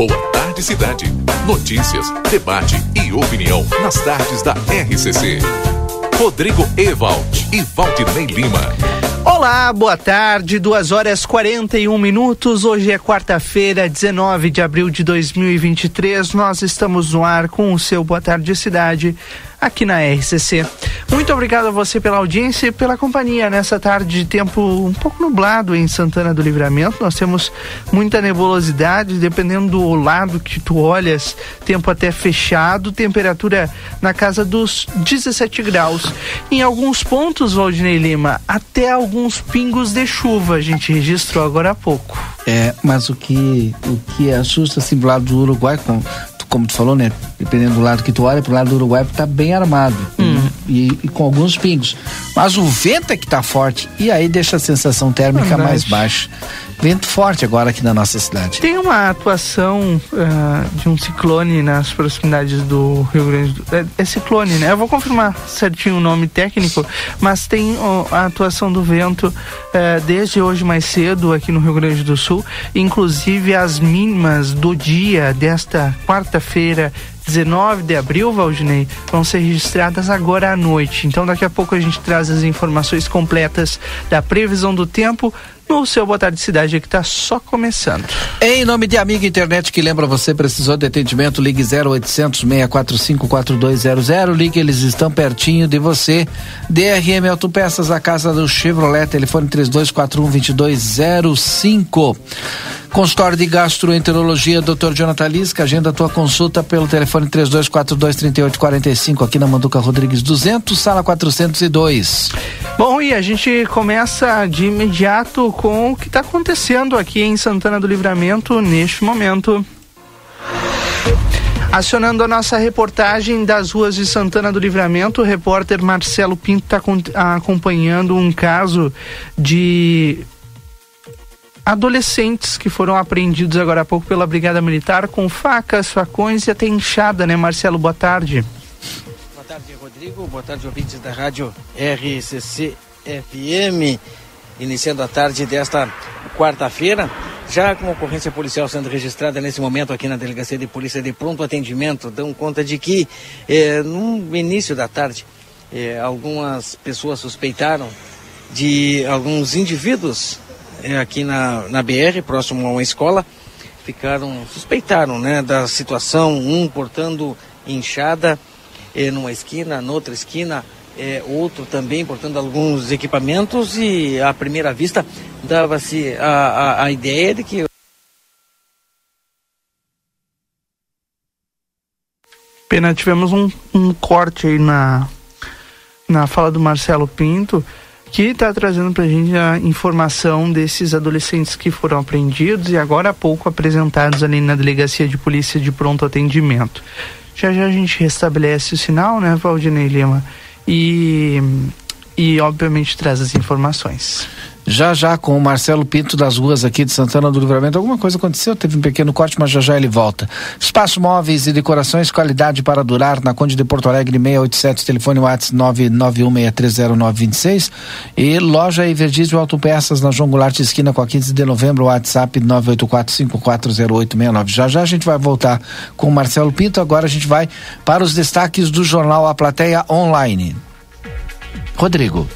Boa Tarde Cidade. Notícias, debate e opinião nas tardes da RCC. Rodrigo Ewald e Valdinei Lima. Olá, boa tarde, 2 horas 41 minutos. Hoje é quarta-feira, 19 de abril de 2023. Nós estamos no ar com o seu Boa Tarde Cidade aqui na RCC. Muito obrigado a você pela audiência e pela companhia nessa tarde de tempo um pouco nublado em Santana do Livramento. Nós temos muita nebulosidade, dependendo do lado que tu olhas, tempo até fechado, temperatura na casa dos 17 graus. Em alguns pontos, Valdinei Lima, até alguns pingos de chuva a gente registrou agora há pouco. É, mas o que o que assusta assim do lado do Uruguai com como tu falou, né? Dependendo do lado que tu olha, pro lado do Uruguai tá bem armado hum. e, e, com alguns pingos. Mas o vento é que tá forte e aí deixa a sensação térmica Verdade. mais baixa. Vento forte agora aqui na nossa cidade. Tem uma atuação uh, de um ciclone nas proximidades do Rio Grande do é, é ciclone, né? Eu vou confirmar certinho o nome técnico, mas tem uh, a atuação do vento uh, desde hoje mais cedo aqui no Rio Grande do Sul. Inclusive as mínimas do dia desta quarta-feira 19 de abril, Valdinei, vão ser registradas agora à noite. Então daqui a pouco a gente traz as informações completas da previsão do tempo no seu Boa Tarde Cidade que está só começando. Em nome de Amiga Internet que lembra você, precisou de atendimento, ligue 0800 645 4200, ligue, eles estão pertinho de você. DRM Autopeças, a casa do Chevrolet, telefone 3241 2205. Consultório de Gastroenterologia, Dr. Jonathan Lisca, agenda a tua consulta pelo telefone 3242-3845, aqui na Manduca Rodrigues 200, sala 402. Bom, e a gente começa de imediato com o que está acontecendo aqui em Santana do Livramento neste momento. Acionando a nossa reportagem das ruas de Santana do Livramento, o repórter Marcelo Pinto está acompanhando um caso de adolescentes que foram apreendidos agora há pouco pela Brigada Militar com facas, facões e até enxada, né, Marcelo? Boa tarde. Boa tarde, Rodrigo. Boa tarde, ouvintes da rádio RCC FM. Iniciando a tarde desta quarta-feira, já com ocorrência policial sendo registrada nesse momento aqui na Delegacia de Polícia de Pronto Atendimento, dão conta de que eh, no início da tarde eh, algumas pessoas suspeitaram de alguns indivíduos é, aqui na, na BR, próximo a uma escola, ficaram, suspeitaram né, da situação, um portando inchada numa esquina, noutra esquina, é, outro também portando alguns equipamentos e à primeira vista dava-se a, a, a ideia de que Pena, tivemos um, um corte aí na, na fala do Marcelo Pinto que está trazendo para a gente a informação desses adolescentes que foram apreendidos e agora há pouco apresentados ali na delegacia de polícia de pronto atendimento. Já já a gente restabelece o sinal, né, Valdinei Lima? E, e obviamente traz as informações. Já já com o Marcelo Pinto das ruas aqui de Santana do Livramento. Alguma coisa aconteceu, teve um pequeno corte, mas já já ele volta. Espaço Móveis e Decorações, qualidade para durar na Conde de Porto Alegre 687, telefone WhatsApp 991630926 e loja Everdiesel Autopeças na João Goulart esquina com a 15 de novembro, WhatsApp 984540869. Já já a gente vai voltar com o Marcelo Pinto, agora a gente vai para os destaques do jornal A Plateia Online. Rodrigo.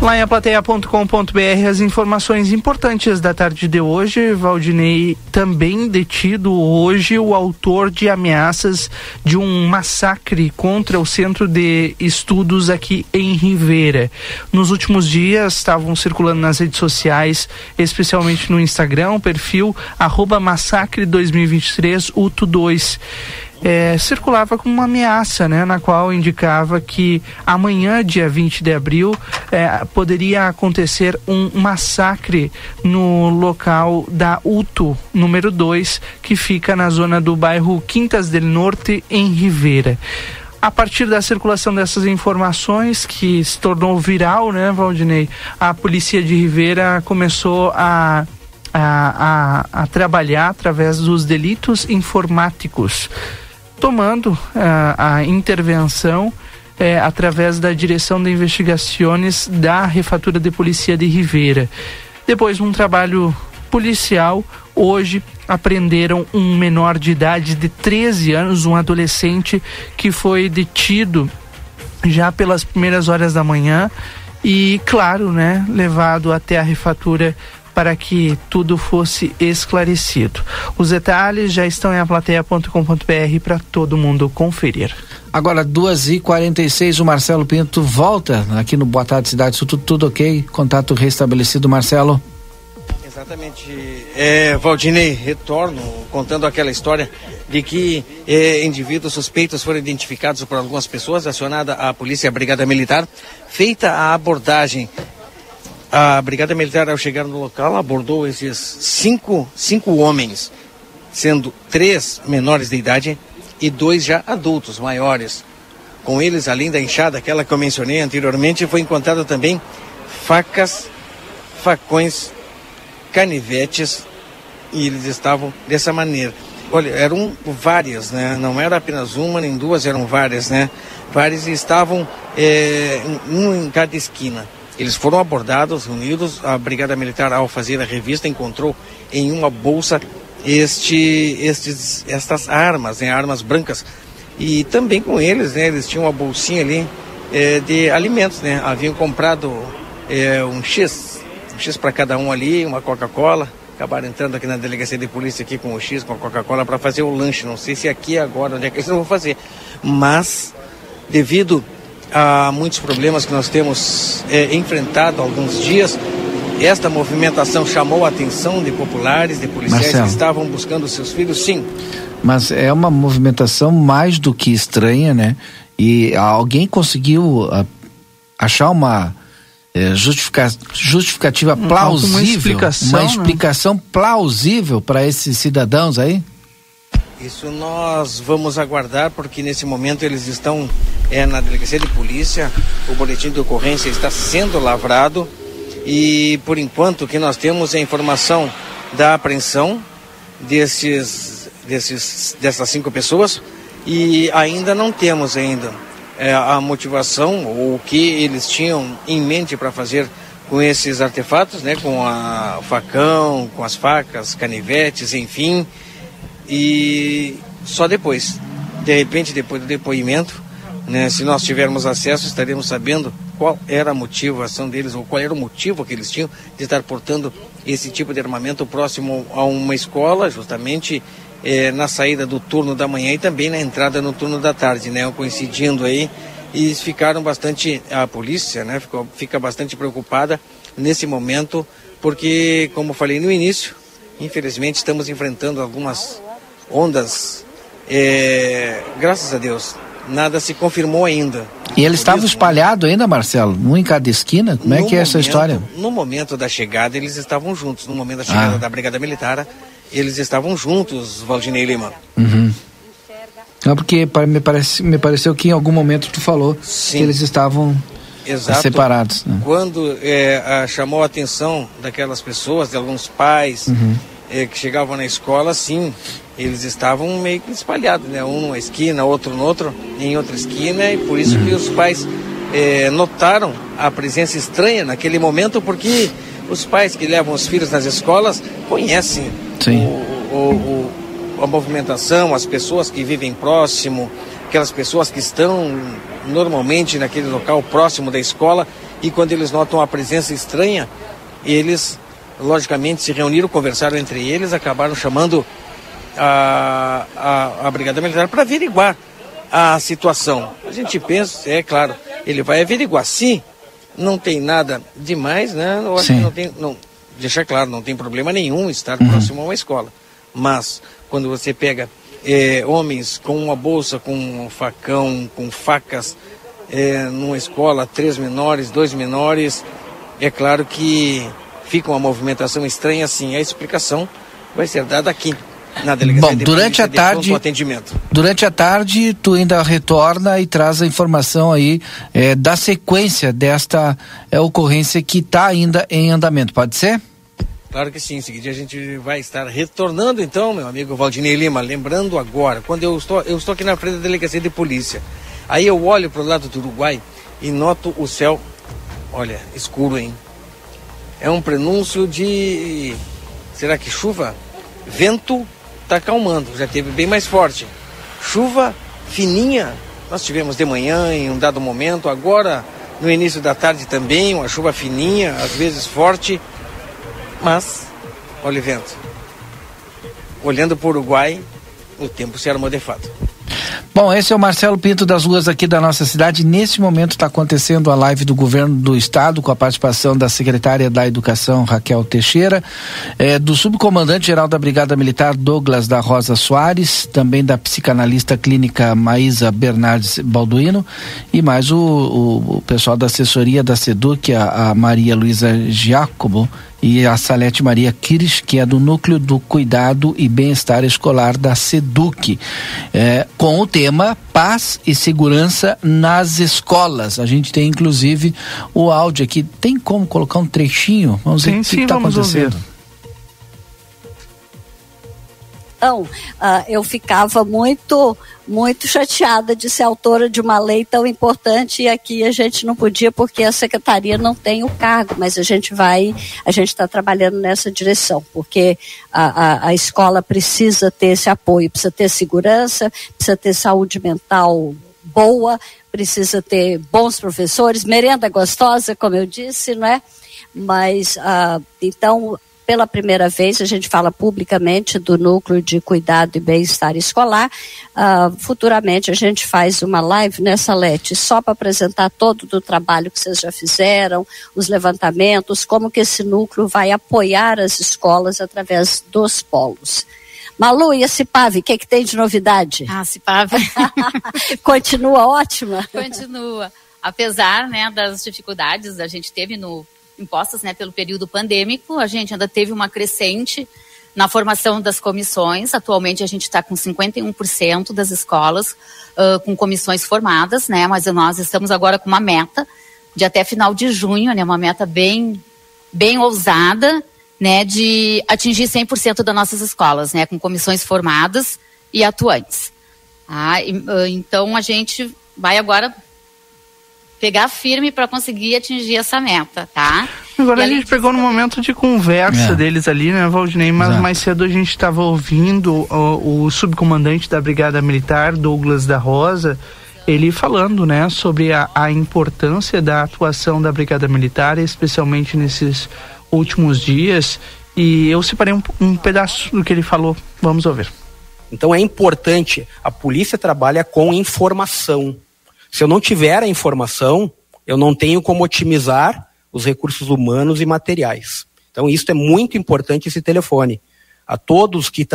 Lá em aplateia.com.br as informações importantes da tarde de hoje. Valdinei também detido hoje o autor de ameaças de um massacre contra o centro de estudos aqui em Rivera. Nos últimos dias estavam circulando nas redes sociais, especialmente no Instagram, o perfil massacre2023uto2 é, circulava como uma ameaça, né, na qual indicava que amanhã, dia 20 de abril, é, poderia acontecer um massacre no local da UTO número 2, que fica na zona do bairro Quintas del Norte, em Rivera. A partir da circulação dessas informações, que se tornou viral, né, Valdinei, a polícia de Rivera começou a a, a, a, trabalhar através dos delitos informáticos tomando uh, a intervenção uh, através da Direção de Investigações da Refatura de Polícia de Ribeira. Depois de um trabalho policial hoje apreenderam um menor de idade de 13 anos, um adolescente que foi detido já pelas primeiras horas da manhã e, claro, né, levado até a refatura para que tudo fosse esclarecido. Os detalhes já estão em aplateia.com.br para todo mundo conferir. Agora, 2h46, o Marcelo Pinto volta aqui no Boa Tarde Cidade. Isso tudo, tudo ok? Contato restabelecido, Marcelo. Exatamente. É, Valdinei, retorno contando aquela história de que é, indivíduos suspeitos foram identificados por algumas pessoas, acionada a polícia a brigada militar, feita a abordagem. A brigada militar, ao chegar no local, abordou esses cinco, cinco homens, sendo três menores de idade e dois já adultos, maiores. Com eles, além da enxada, aquela que eu mencionei anteriormente, foi encontrado também facas, facões canivetes e eles estavam dessa maneira. Olha, eram várias, né? Não era apenas uma nem duas, eram várias, né? Várias estavam é, um em cada esquina. Eles foram abordados, reunidos. A Brigada Militar, ao fazer a revista, encontrou em uma bolsa este, estes, estas armas, né? Armas brancas. E também com eles, né? Eles tinham uma bolsinha ali é, de alimentos, né? Haviam comprado é, um X um X para cada um ali, uma Coca-Cola. Acabaram entrando aqui na delegacia de polícia aqui com o X, com a Coca-Cola para fazer o lanche. Não sei se aqui agora, onde é que eles vão fazer. Mas, devido a muitos problemas que nós temos é, enfrentado há alguns dias, esta movimentação chamou a atenção de populares, de policiais Marcelo. que estavam buscando seus filhos, sim. Mas é uma movimentação mais do que estranha, né? E alguém conseguiu uh, achar uma é, justifica, justificativa plausível, uma explicação, uma né? explicação né? plausível para esses cidadãos aí? Isso nós vamos aguardar, porque nesse momento eles estão é, na delegacia de polícia, o boletim de ocorrência está sendo lavrado. E por enquanto o que nós temos é a informação da apreensão desses, desses, dessas cinco pessoas. E ainda não temos ainda é, a motivação ou o que eles tinham em mente para fazer com esses artefatos, né, com a facão, com as facas, canivetes, enfim. E só depois, de repente, depois do depoimento, né, se nós tivermos acesso, estaremos sabendo qual era a motivação deles ou qual era o motivo que eles tinham de estar portando esse tipo de armamento próximo a uma escola, justamente é, na saída do turno da manhã e também na entrada no turno da tarde, né? Coincidindo aí e ficaram bastante a polícia, né? Ficou, fica bastante preocupada nesse momento porque, como falei no início, infelizmente estamos enfrentando algumas ondas. É, graças a Deus, nada se confirmou ainda. E eles estavam espalhados ainda, Marcelo? Um em cada esquina? Como é que é essa história? No momento da chegada, eles estavam juntos. No momento da chegada ah. da Brigada Militar, eles estavam juntos, Valdinei Lima. Uhum. Não, porque me, parece, me pareceu que em algum momento tu falou Sim. que eles estavam Exato. separados. Né? Quando é, a, chamou a atenção daquelas pessoas, de alguns pais uhum. É, que chegavam na escola, sim, eles estavam meio que espalhados, né? Um numa esquina, outro no outro, em outra esquina, e por isso uhum. que os pais é, notaram a presença estranha naquele momento, porque os pais que levam os filhos nas escolas conhecem o, o, o, a movimentação, as pessoas que vivem próximo, aquelas pessoas que estão normalmente naquele local próximo da escola e quando eles notam a presença estranha, eles logicamente se reuniram, conversaram entre eles, acabaram chamando a, a, a Brigada Militar para averiguar a situação. A gente pensa, é claro, ele vai averiguar. Se não tem nada demais, né? Eu acho Sim. que não tem. Não, deixar claro, não tem problema nenhum estar uhum. próximo a uma escola. Mas quando você pega é, homens com uma bolsa, com um facão, com facas, é, numa escola, três menores, dois menores, é claro que fica uma movimentação estranha assim. A explicação vai ser dada aqui na delegacia Bom, durante a tarde, atendimento. Durante a tarde, tu ainda retorna e traz a informação aí é, da sequência desta é, ocorrência que está ainda em andamento. Pode ser? Claro que sim. Em seguida a gente vai estar retornando então, meu amigo Valdinei Lima. Lembrando agora, quando eu estou, eu estou aqui na frente da delegacia de polícia. Aí eu olho para o lado do Uruguai e noto o céu, olha, escuro, hein? É um prenúncio de Será que chuva? Vento está acalmando, já teve bem mais forte. Chuva fininha, nós tivemos de manhã em um dado momento, agora no início da tarde também, uma chuva fininha, às vezes forte, mas olha o vento. Olhando para o Uruguai, o tempo se armou de fato. Bom, esse é o Marcelo Pinto das ruas aqui da nossa cidade. Nesse momento está acontecendo a live do governo do estado com a participação da secretária da Educação Raquel Teixeira, eh, do subcomandante geral da Brigada Militar Douglas da Rosa Soares, também da psicanalista clínica Maísa Bernardes Balduino e mais o, o, o pessoal da assessoria da SEDUC, a, a Maria Luísa Giacomo e a Salete Maria Kires, que é do Núcleo do Cuidado e Bem-Estar Escolar da SEDUC, é, com o tema Paz e Segurança nas Escolas. A gente tem inclusive o áudio aqui. Tem como colocar um trechinho? Vamos sim, ver o que está acontecendo. Ouvir. Então, uh, eu ficava muito, muito chateada de ser autora de uma lei tão importante e aqui a gente não podia porque a secretaria não tem o cargo, mas a gente vai, a gente está trabalhando nessa direção, porque a, a, a escola precisa ter esse apoio, precisa ter segurança, precisa ter saúde mental boa, precisa ter bons professores, merenda gostosa, como eu disse, não é? Mas, uh, então, pela primeira vez, a gente fala publicamente do núcleo de cuidado e bem-estar escolar. Uh, futuramente a gente faz uma live nessa LET só para apresentar todo o trabalho que vocês já fizeram, os levantamentos, como que esse núcleo vai apoiar as escolas através dos polos. Malu, e a Cipave, o que, é que tem de novidade? Ah, Cipave. Continua ótima? Continua. Apesar né, das dificuldades a gente teve no impostas né, pelo período pandêmico. A gente ainda teve uma crescente na formação das comissões. Atualmente a gente está com 51% das escolas uh, com comissões formadas, né? Mas nós estamos agora com uma meta de até final de junho, né? Uma meta bem, bem ousada, né? De atingir 100% das nossas escolas, né? Com comissões formadas e atuantes. Ah, e, uh, então a gente vai agora pegar firme para conseguir atingir essa meta, tá? Agora e a gente pegou no momento de conversa é. deles ali, né, Valdinei? Mas Exato. mais cedo a gente estava ouvindo o, o, subcomandante da Brigada Militar, Douglas da Rosa, ele falando, né, sobre a, a importância da atuação da Brigada Militar, especialmente nesses últimos dias. E eu separei um, um pedaço do que ele falou. Vamos ouvir. Então é importante, a polícia trabalha com informação se eu não tiver a informação, eu não tenho como otimizar os recursos humanos e materiais. Então, isso é muito importante esse telefone. A todos que,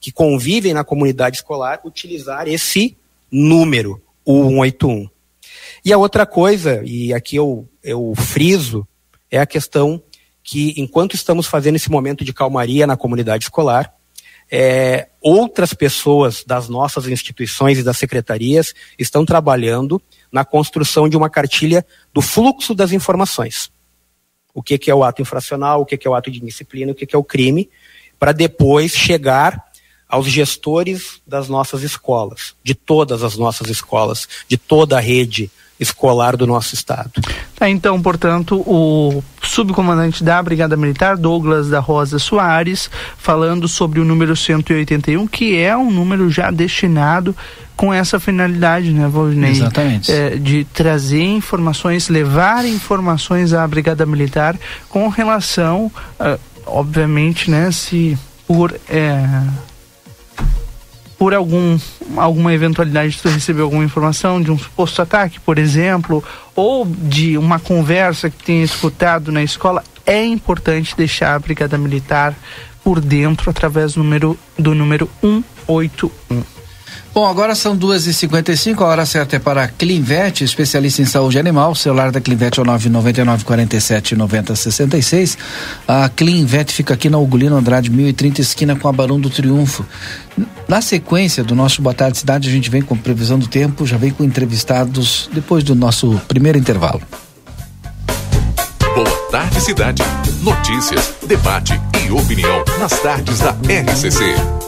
que convivem na comunidade escolar, utilizar esse número, o 181. E a outra coisa, e aqui eu, eu friso, é a questão que, enquanto estamos fazendo esse momento de calmaria na comunidade escolar, é, outras pessoas das nossas instituições e das secretarias estão trabalhando na construção de uma cartilha do fluxo das informações. O que, que é o ato infracional, o que, que é o ato de disciplina, o que, que é o crime, para depois chegar aos gestores das nossas escolas, de todas as nossas escolas, de toda a rede escolar do nosso estado. Tá, então, portanto, o subcomandante da Brigada Militar, Douglas da Rosa Soares, falando sobre o número 181, que é um número já destinado com essa finalidade, né, Valdinei? Exatamente. É, de trazer informações, levar informações à Brigada Militar com relação, uh, obviamente, né, se por é, por algum, alguma eventualidade de tu receber alguma informação de um suposto ataque, por exemplo, ou de uma conversa que tenha escutado na escola, é importante deixar a Brigada Militar por dentro através do número, do número 181. Bom, agora são duas e cinquenta e cinco, a hora certa é para a Clinvet, especialista em saúde animal. O celular da Clinvet é o nove noventa e nove quarenta e sete noventa sessenta e seis. A Clinvet fica aqui na Ugolino Andrade, mil e trinta, esquina com a Barão do Triunfo. Na sequência do nosso Boa Tarde Cidade, a gente vem com previsão do tempo, já vem com entrevistados depois do nosso primeiro intervalo. Boa Tarde Cidade. Notícias, debate e opinião nas tardes da RCC.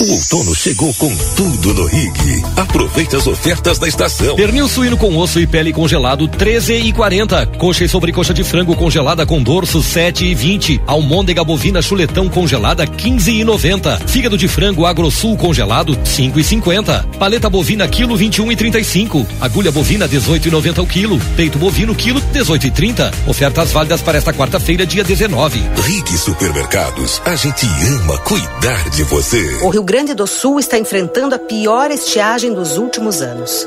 O outono chegou com tudo no Rig. Aproveite as ofertas da estação. Pernil suíno com osso e pele congelado 13 e 40. Coxa e sobrecoxa de frango congelada com dorso 7 e 20. Almôndega bovina chuletão congelada 15 e 90. Fígado de frango agrosul congelado 5 e 50. Paleta bovina quilo 21 e 35. Agulha bovina 18 e 90 o quilo. Peito bovino quilo 18 e 30. Ofertas válidas para esta quarta-feira dia 19. Rig Supermercados. A gente ama cuidar de você. O Rio Grande do Sul está enfrentando a pior estiagem dos últimos anos.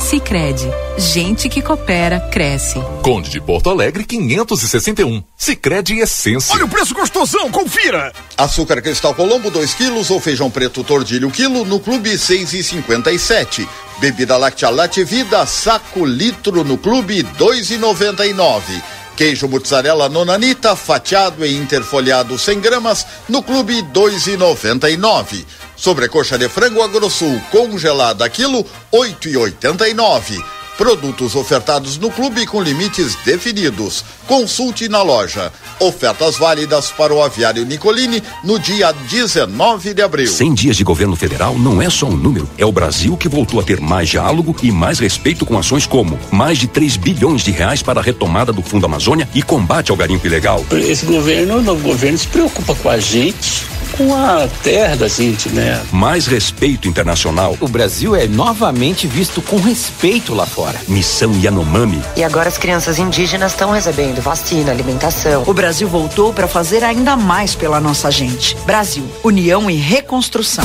Sicredi, gente que coopera cresce. Conde de Porto Alegre 561. Sicredi Essência. Olha o preço gostosão, confira. Açúcar cristal Colombo 2 quilos ou feijão preto tordilho quilo no clube 6,57. Bebida láctea Late Vida saco litro no clube 2,99. Queijo mozzarella nonanita fatiado e interfolhado 100 gramas no clube 2,99. Sobrecoxa de frango Agrosul congelada quilo 8,89. Produtos ofertados no clube com limites definidos. Consulte na loja. Ofertas válidas para o aviário Nicolini no dia 19 de abril. 100 dias de governo federal não é só um número. É o Brasil que voltou a ter mais diálogo e mais respeito com ações como mais de 3 bilhões de reais para a retomada do Fundo Amazônia e combate ao garimpo ilegal. Esse governo, o novo governo se preocupa com a gente com a terra da gente, né? Mais respeito internacional. O Brasil é novamente visto com respeito lá fora. Missão Yanomami. E agora as crianças indígenas estão recebendo vacina, alimentação. O Brasil voltou para fazer ainda mais pela nossa gente. Brasil, união e reconstrução.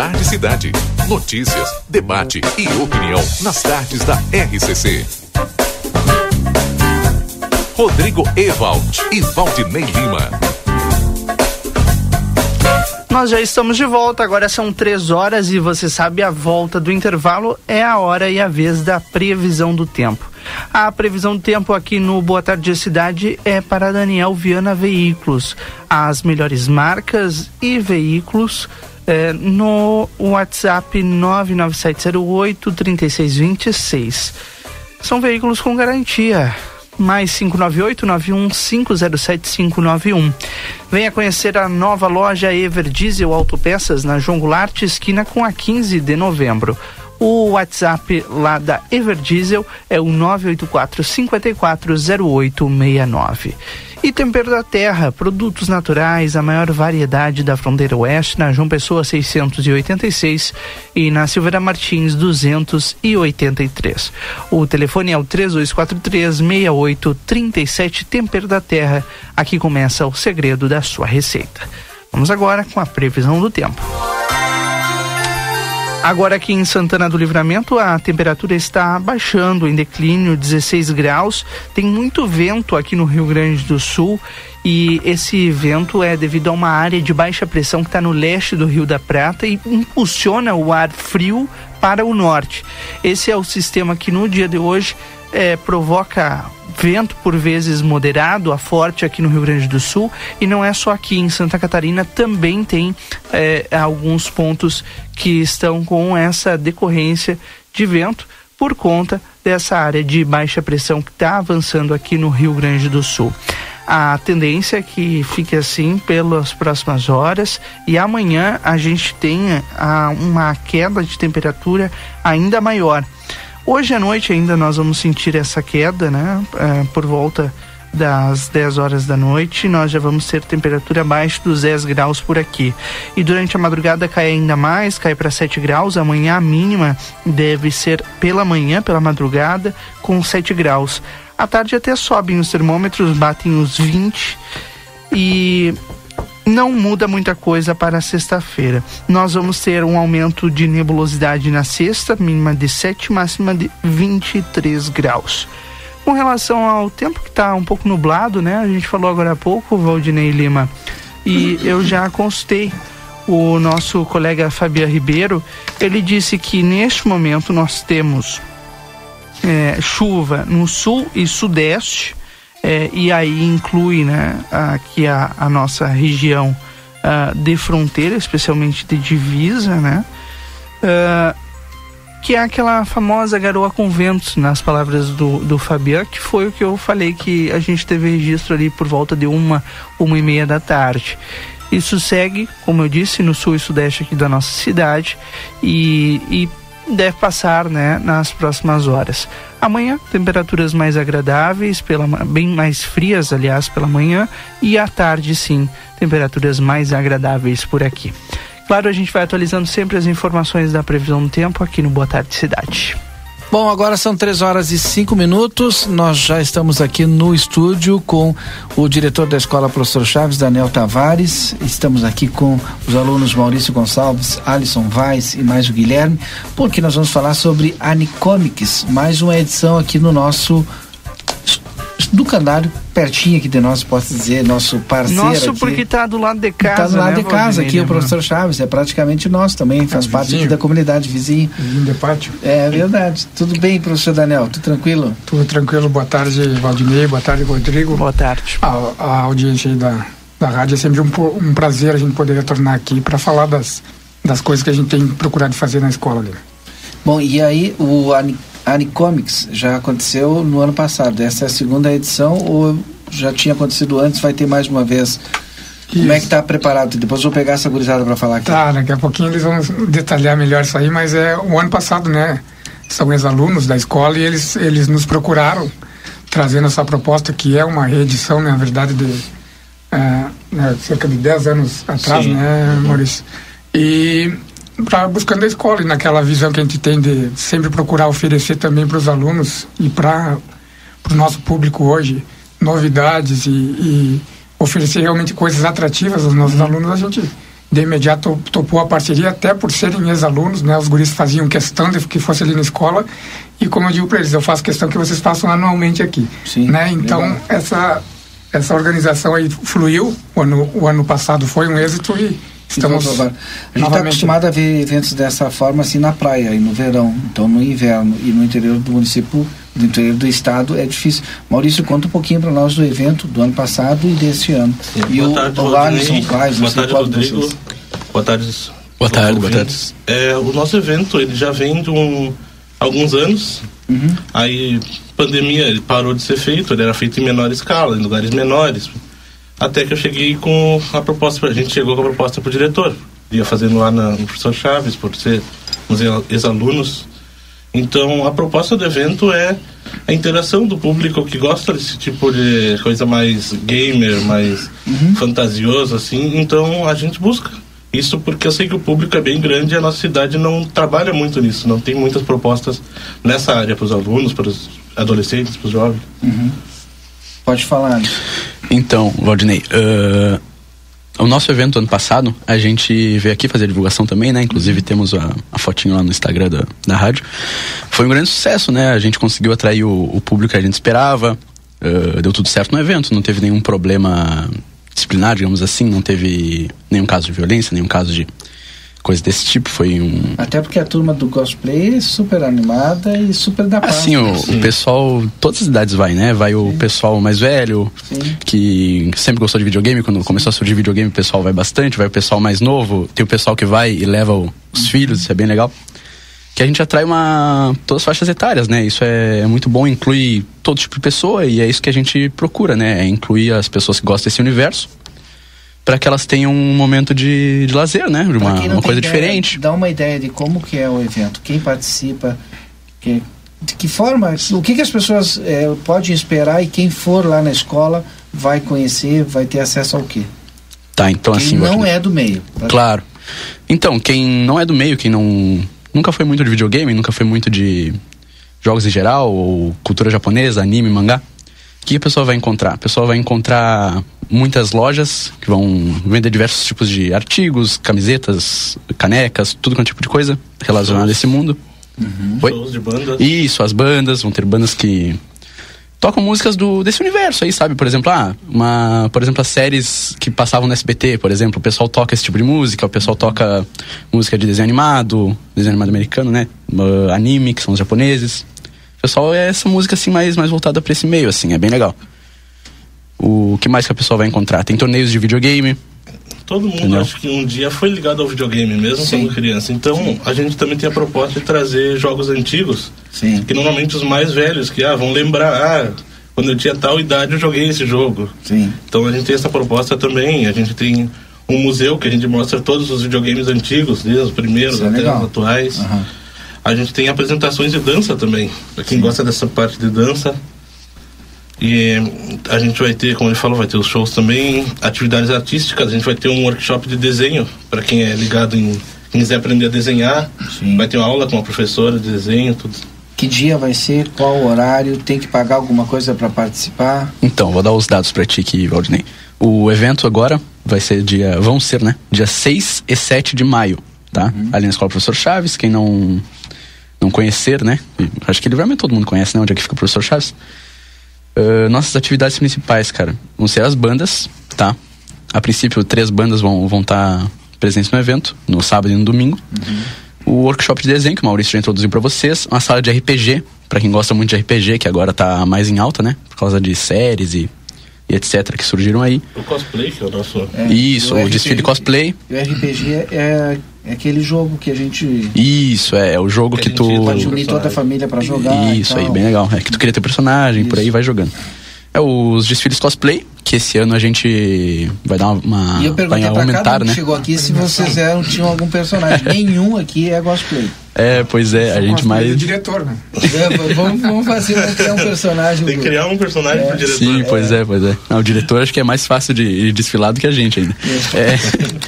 Tarde Cidade. Notícias, debate e opinião nas tardes da RCC. Rodrigo Ewald e Valdinei Lima. Nós já estamos de volta, agora são três horas e você sabe a volta do intervalo é a hora e a vez da previsão do tempo. A previsão do tempo aqui no Boa Tarde Cidade é para Daniel Viana Veículos. As melhores marcas e veículos é, no WhatsApp 99708 3626. São veículos com garantia. mais 598-91507591. Venha conhecer a nova loja Ever Diesel Autopeças na João Goulart, esquina com a 15 de novembro. O WhatsApp lá da Everdiesel é o 984 540869. E Tempero da Terra, produtos naturais, a maior variedade da fronteira oeste, na João Pessoa 686 e na Silveira Martins 283. O telefone é o 3243 6837 Tempero da Terra. Aqui começa o segredo da sua receita. Vamos agora com a previsão do tempo. Agora aqui em Santana do Livramento a temperatura está baixando em declínio, 16 graus. Tem muito vento aqui no Rio Grande do Sul e esse vento é devido a uma área de baixa pressão que está no leste do Rio da Prata e impulsiona o ar frio para o norte. Esse é o sistema que no dia de hoje é, provoca vento por vezes moderado a forte aqui no Rio Grande do Sul e não é só aqui em Santa Catarina também tem é, alguns pontos que estão com essa decorrência de vento por conta dessa área de baixa pressão que está avançando aqui no Rio Grande do Sul. A tendência é que fique assim pelas próximas horas e amanhã a gente tenha a, uma queda de temperatura ainda maior. Hoje à noite ainda nós vamos sentir essa queda, né? É, por volta das 10 horas da noite, nós já vamos ter temperatura abaixo dos 10 graus por aqui. E durante a madrugada cai ainda mais, cai para 7 graus. Amanhã a mínima deve ser pela manhã, pela madrugada, com 7 graus. À tarde até sobem os termômetros, batem os 20 e não muda muita coisa para sexta-feira. Nós vamos ter um aumento de nebulosidade na sexta, mínima de 7, máxima de 23 graus. Com relação ao tempo que está um pouco nublado, né? A gente falou agora há pouco, Valdinei Lima, e eu já consultei o nosso colega Fabian Ribeiro. Ele disse que neste momento nós temos é, chuva no sul e sudeste é, e aí inclui né, aqui a, a nossa região uh, de fronteira, especialmente de divisa, né? Uh, que é aquela famosa garoa com ventos, nas palavras do, do que foi o que eu falei que a gente teve registro ali por volta de uma, uma e meia da tarde. Isso segue, como eu disse, no sul e sudeste aqui da nossa cidade e, e deve passar né, nas próximas horas. Amanhã, temperaturas mais agradáveis, pela, bem mais frias, aliás, pela manhã, e à tarde, sim, temperaturas mais agradáveis por aqui. Claro, a gente vai atualizando sempre as informações da previsão do tempo aqui no Boa Tarde Cidade. Bom, agora são três horas e cinco minutos. Nós já estamos aqui no estúdio com o diretor da escola, professor Chaves, Daniel Tavares. Estamos aqui com os alunos Maurício Gonçalves, Alisson Vaz e mais o Guilherme, porque nós vamos falar sobre Anicomics, mais uma edição aqui no nosso do canário, pertinho aqui de nós, posso dizer, nosso parceiro. Nosso, aqui. porque está do lado de casa. Está do lado né, de casa, aqui né, o professor Chaves, é praticamente nosso também, faz É, parte vizinho. aqui da comunidade vizinho. Vizinho de pátio. É verdade. Tudo bem, professor Daniel? Tudo tranquilo? Tudo tranquilo. Boa tarde, Valdinei. Boa tarde, Rodrigo. Boa tarde. A, a audiência aí da, da rádio é sempre um, um prazer a gente poder retornar aqui para falar das, das coisas que a gente tem procurado fazer na escola ali. Bom, e aí o Ani- Anicomics já aconteceu no ano passado. Essa é a segunda edição ou já tinha acontecido antes? Vai ter mais uma vez? Como é que está preparado? Depois vou pegar essa gurizada para falar aqui. Tá, daqui a pouquinho eles vão detalhar melhor isso aí, mas é o ano passado, né? São ex-alunos da escola e eles, eles nos procuraram trazendo essa proposta que é uma reedição, na verdade, de é, né, cerca de 10 anos atrás, Sim. né, Maurício? E pra, buscando a escola e naquela visão que a gente tem de sempre procurar oferecer também para os alunos e para o nosso público hoje novidades e, e oferecer realmente coisas atrativas aos nossos alunos, a gente de imediato topou a parceria, até por serem ex-alunos, né? Os guris faziam questão de que fosse ali na escola e como eu digo para eles, eu faço questão que vocês façam anualmente aqui, né? Então, legal. essa essa organização aí fluiu, o ano, o ano passado foi um êxito e estamos Então, agora, a gente está novamente- acostumado a ver eventos dessa forma assim na praia e no verão. Então no inverno e no interior do município, do interior do estado é difícil. Maurício, conta um pouquinho para nós do evento do ano passado e desse ano. E boa o, tarde, o não Boa tarde, Rodrigo. vocês. Boa tarde. Boa tarde, boa ouvintes. É, o nosso evento ele já vem de um, alguns anos. Aí, pandemia, ele parou de ser feito, ele era feito em menor escala, em lugares menores. Até que eu cheguei com a proposta, a gente chegou com a proposta pro diretor. Ia fazendo lá na, no professor Chaves, por ser uns ex-alunos. Então, a proposta do evento é a interação do público que gosta desse tipo de coisa mais gamer, mais fantasioso, assim. Então, a gente busca. Isso porque eu sei que o público é bem grande e a nossa cidade não trabalha muito nisso, não tem muitas propostas nessa área para os alunos, para os adolescentes, para os jovens. Pode falar. Então, Valdinei, uh, o nosso evento ano passado, a gente veio aqui fazer divulgação também, né? Inclusive temos a, a fotinho lá no Instagram da, da rádio. Foi um grande sucesso, né? A gente conseguiu atrair o, o público que a gente esperava. uh, deu tudo certo no evento, não teve nenhum problema disciplinar, digamos assim, não teve nenhum caso de violência, nenhum caso de coisa desse tipo. Foi um, Até porque a turma do cosplay é super animada e super da paz. Assim, o, o pessoal, todas as idades vai, né? Vai o pessoal mais velho, que sempre gostou de videogame, quando começou a surgir videogame, o pessoal vai bastante, vai o pessoal mais novo, tem o pessoal que vai e leva o- os filhos, isso é bem legal. Que a gente atrai uma todas as faixas etárias, né? Isso é, é muito bom, inclui todo tipo de pessoa e é isso que a gente procura, né? É incluir as pessoas que gostam desse universo para que elas tenham um momento de, de lazer, né? Uma, uma coisa ideia, diferente. Dá uma ideia de como que é o evento, quem participa, que, de que forma, o que, que as pessoas eh, podem esperar e quem for lá na escola vai conhecer, vai ter acesso ao quê? Tá, então quem assim. não é do meio. Claro. Então, quem não é do meio, quem não nunca foi muito de videogame, nunca foi muito de jogos em geral, ou cultura japonesa, anime, mangá, o que a pessoa vai encontrar? A pessoa vai encontrar muitas lojas que vão vender diversos tipos de artigos, camisetas, canecas, tudo quanto tipo de coisa relacionada a esse mundo. Oi? Shows de banda. Isso, as bandas, vão ter bandas que tocam músicas do, desse universo aí, sabe? Por exemplo, ah, uma, por exemplo, as séries que passavam no SBT, por exemplo, o pessoal toca esse tipo de música, o pessoal toca música de desenho animado, desenho animado americano, né? Anime, que são os japoneses. O pessoal é essa música assim mais mais voltada para esse meio assim, é bem legal. O que mais que a pessoa vai encontrar? Tem torneios de videogame. Todo mundo Entendeu? acho que um dia foi ligado ao videogame, mesmo Sim. quando criança. Então a gente também tem a proposta de trazer jogos antigos, Sim. que normalmente os mais velhos que ah, vão lembrar, ah, quando eu tinha tal idade eu joguei esse jogo. Sim. Então a gente tem essa proposta também. A gente tem um museu que a gente mostra todos os videogames antigos, desde os primeiros é até legal. os atuais. A gente tem apresentações de dança também, para quem gosta dessa parte de dança. E a gente vai ter, como ele falou, vai ter os shows também, atividades artísticas. A gente vai ter um workshop de desenho para quem é ligado em quem quiser aprender a desenhar. Vai ter uma aula com uma professora de desenho, tudo. Que dia vai ser? Qual horário? Tem que pagar alguma coisa para participar? Então, vou dar os dados pra ti aqui, Valdinei. O evento agora vai ser dia. Vão ser, né? Dia 6 e 7 de maio, tá? Ali na Escola Professor Chaves. Quem não não conhecer, né? Acho que livramento todo mundo conhece, né? Onde é que fica o Professor Chaves. Ah, nossas atividades principais, cara, vão ser as bandas, tá? A princípio, três bandas vão vão estar presentes no evento, no sábado e no domingo. O workshop de desenho, que o Maurício já introduziu pra vocês. Uma sala de RPG, pra quem gosta muito de RPG, que agora tá mais em alta, né? Por causa de séries e, e etc. que surgiram aí. O cosplay, que é o nosso. Isso, o RPG desfile cosplay. E o RPG é, é aquele jogo que a gente Isso, é, é o jogo que, tu. pode unir toda a família para jogar. Isso aí, bem legal. É que tu queria ter personagem, por aí vai jogando. É os desfiles cosplay, que esse ano a gente vai dar uma. E eu perguntei vai pra aumentar, cada um né? que chegou aqui se vocês eram, tinham algum personagem. Nenhum aqui é cosplay. É, pois é, a gente mais. diretor, né? É, vamos, vamos fazer, vamos criar um personagem. Tem que criar um personagem pro diretor. Sim, pois é, pois é. Não, o diretor acho que é mais fácil de, de desfilar do que a gente ainda. É.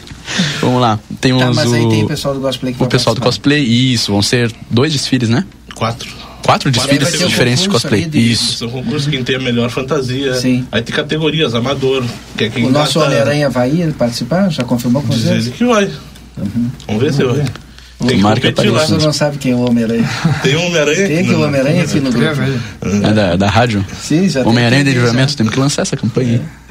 Vamos lá. Temos Tá, mas aí o, tem o pessoal do cosplay que o pessoal do cosplay. Isso, vão ser dois desfiles, né? Quatro. Quatro desfiles um diferentes de cosplay. de- Isso. São concursos que tem a melhor fantasia. Sim. Aí tem categorias, amador, que é quem O nosso Homem-Aranha vai ir participar? Já confirmou com vocês? ele que vai. Vamos ver se vai. Tem lá. apareça. Você não sabe quem é o Homem-Aranha. Tem um Homem-Aranha Tem aqui que o Homem-Aranha aqui no grupo. É da, da rádio? Sim, já tem Homem-Aranha de Livramento, temos que lançar essa campanha. aí.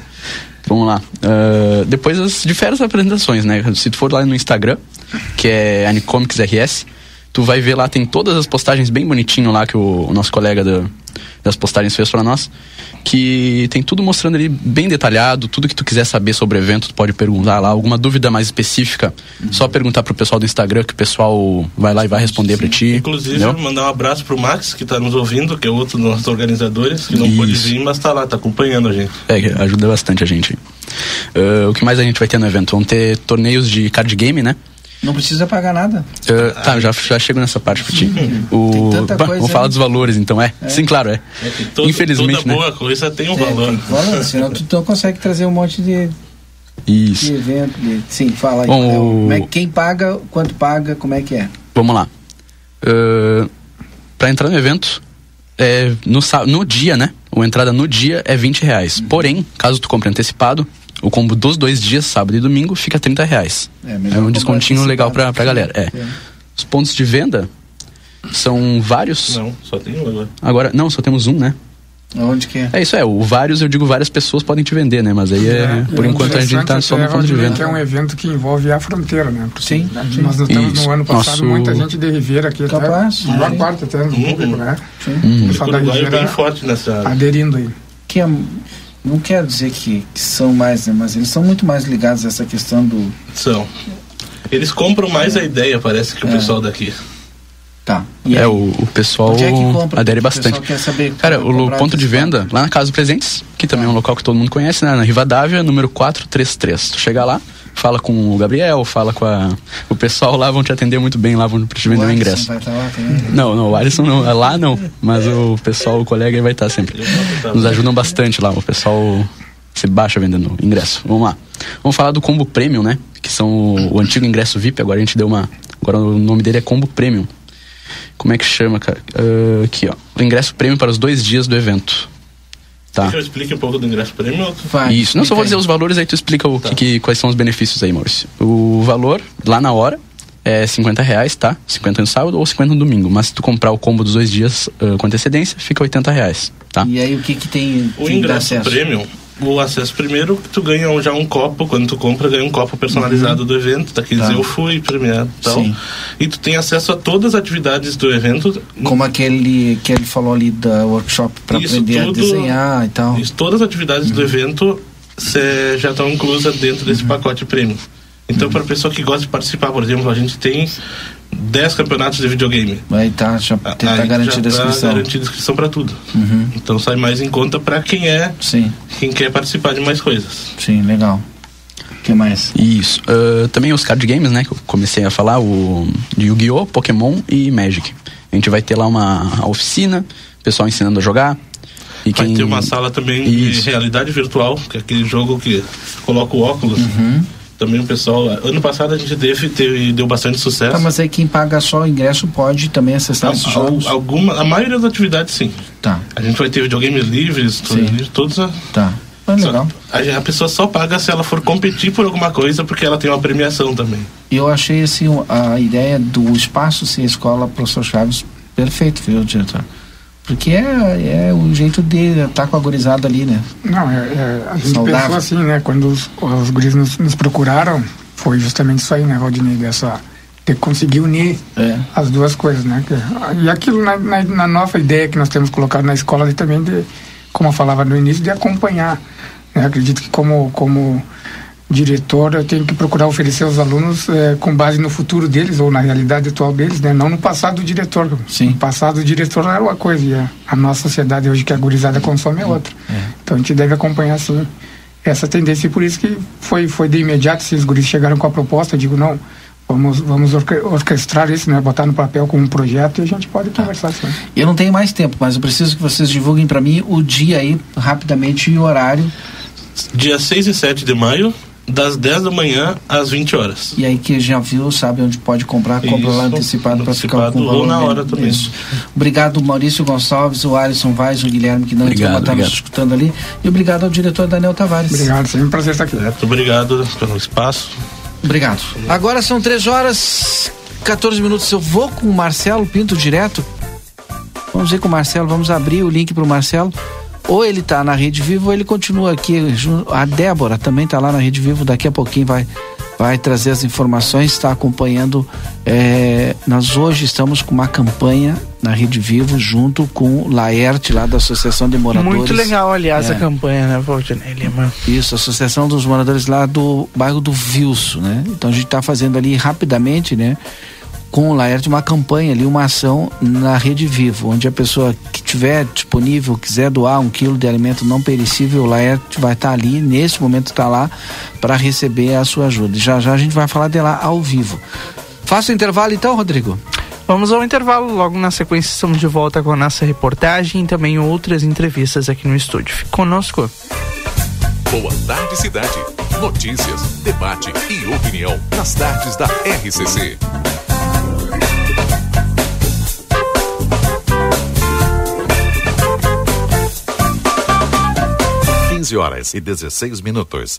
Vamos lá. Ah, depois as diversas apresentações, né? Se tu for lá no Instagram, que é Anicomics RS, Tu vai ver lá, tem todas as postagens bem bonitinho lá que o, o nosso colega da- das postagens fez pra nós. Que tem tudo mostrando ali bem detalhado, tudo que tu quiser saber sobre o evento, tu pode perguntar lá. Alguma dúvida mais específica, só perguntar pro pessoal do Instagram, que o pessoal vai lá e vai responder pra ti. Inclusive, entendeu? mandar um abraço pro Max, que tá nos ouvindo, que é outro dos nossos organizadores, que não pôde Isso. vir, mas tá lá, tá acompanhando a gente. É, ajuda bastante a gente. Ah, o que mais a gente vai ter no evento? Vão ter torneios de card game, né? Não precisa pagar nada. Tá, já, já chego nessa parte pra ti. O, tanta Bah, coisa vamos falar aí. dos valores, então, é? Sim, claro, é. É que todo- Infelizmente, toda né? boa coisa tem um Tem- valor. tem senão tu não consegue trazer um monte de, Isso. de evento. de- sim, fala aí. Bom, Léo. o- Como é que- quem paga, quanto paga, como é que é? Vamos lá. Uh, para entrar no evento, é, no, no dia, né? A entrada no dia é 20 reais. Uhum. Porém, caso tu compre antecipado, o combo dos dois dias, sábado e domingo, fica 30 reais. É, É, um descontinho legal pra, pra galera. É. Os pontos de venda são vários. Não, só tem um agora. Agora, não, só temos um, né? Onde que é? É isso é, o vários eu digo várias pessoas podem te vender, né? Mas aí é, por É enquanto a gente tá interessante só no ponto de venda. que é um evento que envolve a fronteira, né? Porque Sim, sim. Nós estamos Isso. no ano passado, Nosso- muita gente de Ribeira aqui, Capaz, até, sim. quarta até no público, né? Uhum. O pessoal da O Uruguai é bem forte nessa aderindo aí. Que é, não quero dizer que, que são mais, né? Mas eles são muito mais ligados a essa questão do. São. Eles compram mais a ideia, parece, que o É. pessoal daqui. Tá. É, o, o pessoal é compra? adere O bastante. pessoal quer saber Cara, o ponto de venda, lá na Casa dos Presentes, que também é um local que todo mundo conhece, né? Na Rivadavia, número 433. Tu chega lá, fala com o Gabriel, fala com a... O pessoal lá vão te atender muito bem, lá vão te vender o Alisson ingresso. Vai estar lá também. Não, não, o Alisson não, lá não, mas o pessoal, o colega vai estar sempre. Nos ajudam bastante lá, o pessoal se baixa vendendo ingresso. Vamos lá. Vamos falar do combo premium, né? Que são o, o antigo ingresso VIP, agora a gente deu uma. Agora o nome dele é combo premium. Como é que chama, cara? Ah, aqui, ó. O ingresso premium para os dois dias do evento. Tá. Que eu explique um pouco do ingresso prêmio? Vai, Isso, não só vou dizer os valores, aí tu explica o que, que- quais são os benefícios aí, Maurício. O valor, lá na hora, é 50 reais, tá? 50 no sábado ou 50 no domingo. Mas se tu comprar o combo dos dois dias ah, com antecedência, fica 80 reais, tá? E aí o que que tem O ingresso acesso? premium, o acesso primeiro, tu ganha um- já um copo, quando tu compra, ganha um copo personalizado do evento, tá? Dizer, Tá. eu fui premiado e tal. Sim. E tu tem acesso a todas as atividades do evento. Como aquele que ele falou ali da workshop para aprender tudo- a desenhar e tal. Isso, todas as atividades do evento cê, já estão inclusas dentro desse pacote premium. Então, para a pessoa que gosta de participar, por exemplo, a gente tem 10 campeonatos de videogame. Aí tá, já tá Aí garantida a já tá inscrição. garantida a inscrição para tudo. Uhum. Então sai mais em conta para quem é, Sim, quem quer participar de mais coisas. sim, legal. O que mais? Isso. Ah, também os card games, né? Que eu comecei a falar, o de Yu-Gi-Oh!, Pokémon e Magic. A gente vai ter lá uma oficina, pessoal ensinando a jogar. E Vai quem... ter uma sala também Isso. de realidade virtual, que é aquele jogo que coloca o óculos. Uhum. Também o pessoal. Ano passado a gente teve, teve deu bastante sucesso. Tá, mas aí quem paga só o ingresso pode também acessar Al- esses jogos? alguma, a maioria das atividades sim. Tá, A gente vai ter videogames livres, livres, todos. A, tá. Ah, só- legal. a, a pessoa só paga se ela for competir por alguma coisa, porque ela tem uma premiação também. Eu achei assim a ideia do espaço ser escola professor Chaves perfeito, viu, diretor? Porque é, é o jeito de estar com a gurizada ali, né? Não, é, é, a gente Saudável. pensou assim, né? Quando os, os guris nos, nos procuraram, foi justamente isso aí, né, Valdinei? Dessa, de conseguir unir É. as duas coisas, né? E aquilo na, na, na nova ideia que nós temos colocado na escola ali também, de, como eu falava no início, de acompanhar. Né? Acredito que como, como diretor eu tenho que procurar oferecer aos alunos eh, com base no futuro deles ou na realidade atual deles, né? Não no passado do diretor. Sim. No passado do diretor era uma coisa e a, a nossa sociedade hoje que a gurizada consome é outra. Então a gente deve acompanhar sim essa tendência e por isso que foi foi de imediato se os guris chegaram com a proposta, eu digo não, vamos vamos orque- orquestrar isso, né? Botar no papel como um projeto e a gente pode conversar assim. Eu não tenho mais tempo, mas eu preciso que vocês divulguem para mim o dia aí, rapidamente, e o horário. Dia 6 e 7 de maio, das 10 da manhã às 20 horas. E aí que já viu, sabe onde pode comprar, compra lá Isso, antecipado para ficar com o ou valor na bem- hora também. Isso. Obrigado Maurício Gonçalves, o Alisson Vaz, o Guilherme que não Obrigado, está nos escutando ali. E obrigado ao diretor Daniel Tavares. Obrigado, sempre um prazer estar aqui. Muito obrigado pelo espaço. Obrigado. Agora são 3 horas 14 minutos. Eu vou com o Marcelo Pinto direto. Vamos ver com o Marcelo, vamos abrir o link para o Marcelo. Ou ele tá na Rede Vivo ou ele continua aqui. A Débora também tá lá na Rede Vivo, daqui a pouquinho vai, vai trazer as informações, está acompanhando. É, nós hoje estamos com uma campanha na Rede Vivo junto com o Laerte, lá da Associação de Moradores. Muito legal, aliás, É. a campanha, né, Valdinei Lima? Isso, Associação dos Moradores lá do bairro do Vilso, né? Então a gente está fazendo ali rapidamente, né? Com o Laerte uma campanha ali, uma ação na Rede Vivo, onde a pessoa que tiver disponível, quiser doar um quilo de alimento não perecível, o Laerte vai estar ali, nesse momento está lá, para receber a sua ajuda. Já já a gente vai falar dela ao vivo. Faça o intervalo então, Rodrigo. Vamos ao intervalo, logo na sequência estamos de volta com a nossa reportagem e também outras entrevistas aqui no estúdio. Fique conosco. Boa tarde, cidade. Notícias, debate e opinião nas tardes da RCC. Quinze horas e 16 minutos.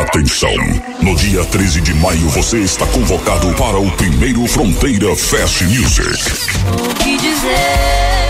Atenção! No dia 13 de maio você está convocado para o primeiro Fronteira Fest Music. O que dizer?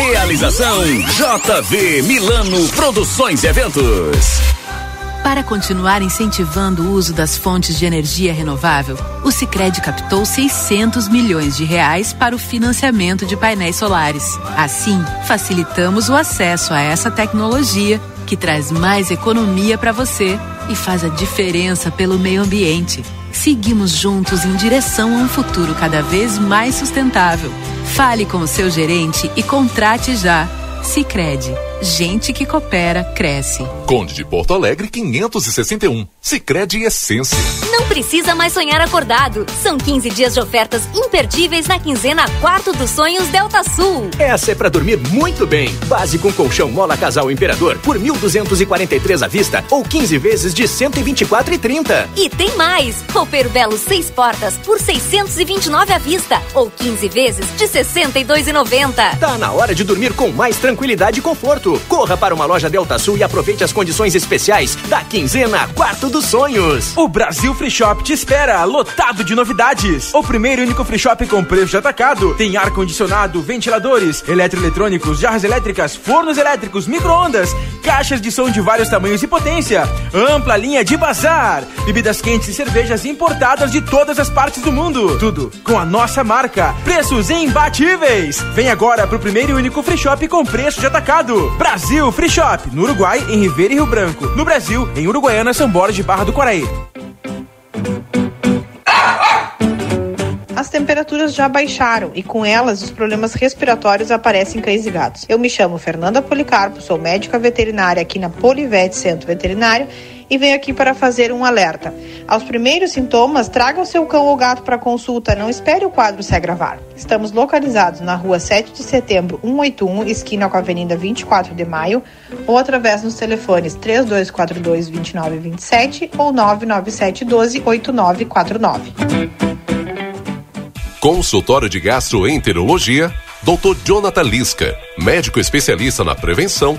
Realização JV Milano Produções e Eventos. Para continuar incentivando o uso das fontes de energia renovável, o Sicredi captou 600 milhões de reais para o financiamento de painéis solares. Assim, facilitamos o acesso a essa tecnologia que traz mais economia para você e faz a diferença pelo meio ambiente. Seguimos juntos em direção a um futuro cada vez mais sustentável. Fale com o seu gerente e contrate já. Sicredi, gente que coopera cresce. Conde de Porto Alegre 561. Sicredi Essência. Não precisa mais sonhar acordado. São 15 dias de ofertas imperdíveis na quinzena Quarto dos Sonhos Delta Sul. Essa é pra dormir muito bem. Base com colchão Mola Casal Imperador por 1.243 à vista ou 15 vezes de 124,30. E tem mais! Roupeiro Belo 6 portas por 629 à vista ou 15 vezes de 62,90. Tá na hora de dormir com mais tranquilidade e conforto. Corra para uma loja Delta Sul e aproveite as condições especiais da quinzena Quarto dos Sonhos. O Brasil Free Shop te espera, lotado de novidades. O primeiro e único free shop com preço de atacado. Tem ar-condicionado, ventiladores, eletroeletrônicos, jarras elétricas, fornos elétricos, micro-ondas, caixas de som de vários tamanhos e potência, ampla linha de bazar, bebidas quentes e cervejas importadas de todas as partes do mundo. Tudo com a nossa marca. Preços imbatíveis. Vem agora pro primeiro e único free shop com preço de atacado. Brasil Free Shop, no Uruguai, em Ribeira e Rio Branco. No Brasil, em Uruguaiana, São Borges de Barra do Quaraí. As temperaturas já baixaram e com elas os problemas respiratórios aparecem em cães e gatos. Eu me chamo Fernanda Policarpo, sou médica veterinária aqui na Polivete Centro Veterinário e venho aqui para fazer um alerta. Aos primeiros sintomas, traga o seu cão ou gato para consulta, não espere o quadro se agravar. Estamos localizados na rua 7 de setembro, 181, esquina com a Avenida 24 de Maio, ou através dos telefones 3242 2927 ou 99712 8949. Consultório de Gastroenterologia, Dr. Jonathan Lisca, médico especialista na prevenção,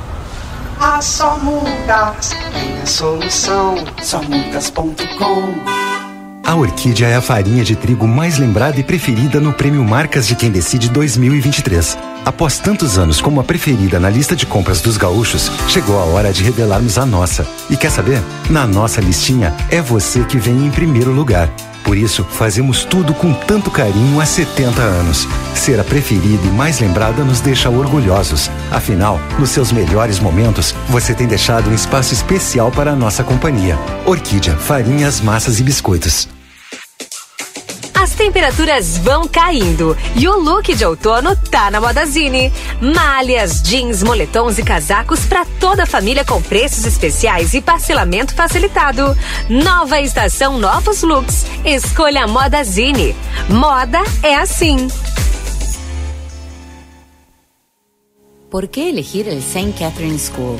Ah, só multas tem a solução. Só multas.com. A Orquídea é a farinha de trigo mais lembrada e preferida no Prêmio Marcas de Quem Decide 2023. Após tantos anos como a preferida na lista de compras dos gaúchos, chegou a hora de revelarmos a nossa. E quer saber? Na nossa listinha, é você que vem em primeiro lugar. Por isso, fazemos tudo com tanto carinho há 70 anos. Ser a preferida e mais lembrada nos deixa orgulhosos. Afinal, nos seus melhores momentos, você tem deixado um espaço especial para a nossa companhia. Orquídea, farinhas, massas e biscoitos. As temperaturas vão caindo e o look de outono tá na Modazine. Malhas, jeans, moletons e casacos para toda a família com preços especiais e parcelamento facilitado. Nova estação, novos looks. Escolha a Modazine. Moda é assim. ¿Por qué elegir el St. Catherine School?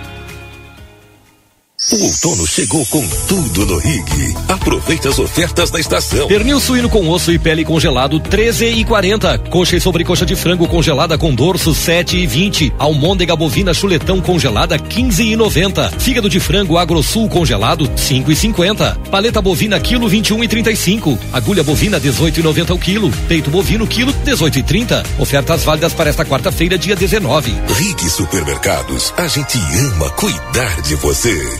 O outono chegou com tudo no Rig. Aproveite as ofertas da estação. Pernil suíno com osso e pele congelado 13 e 40. Coxa e sobrecoxa de frango congelada com dorso 7 e 20. Almôndega bovina chuletão congelada 15 e 90. Fígado de frango agrosul congelado 5 e 50. Paleta bovina quilo 21 e 35. Agulha bovina 18 e 90 o quilo. Peito bovino quilo 18 e 30. Ofertas válidas para esta quarta-feira dia 19. Rig Supermercados, a gente ama cuidar de você.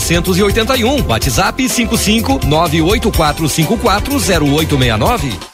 981. WhatsApp 55 984540869.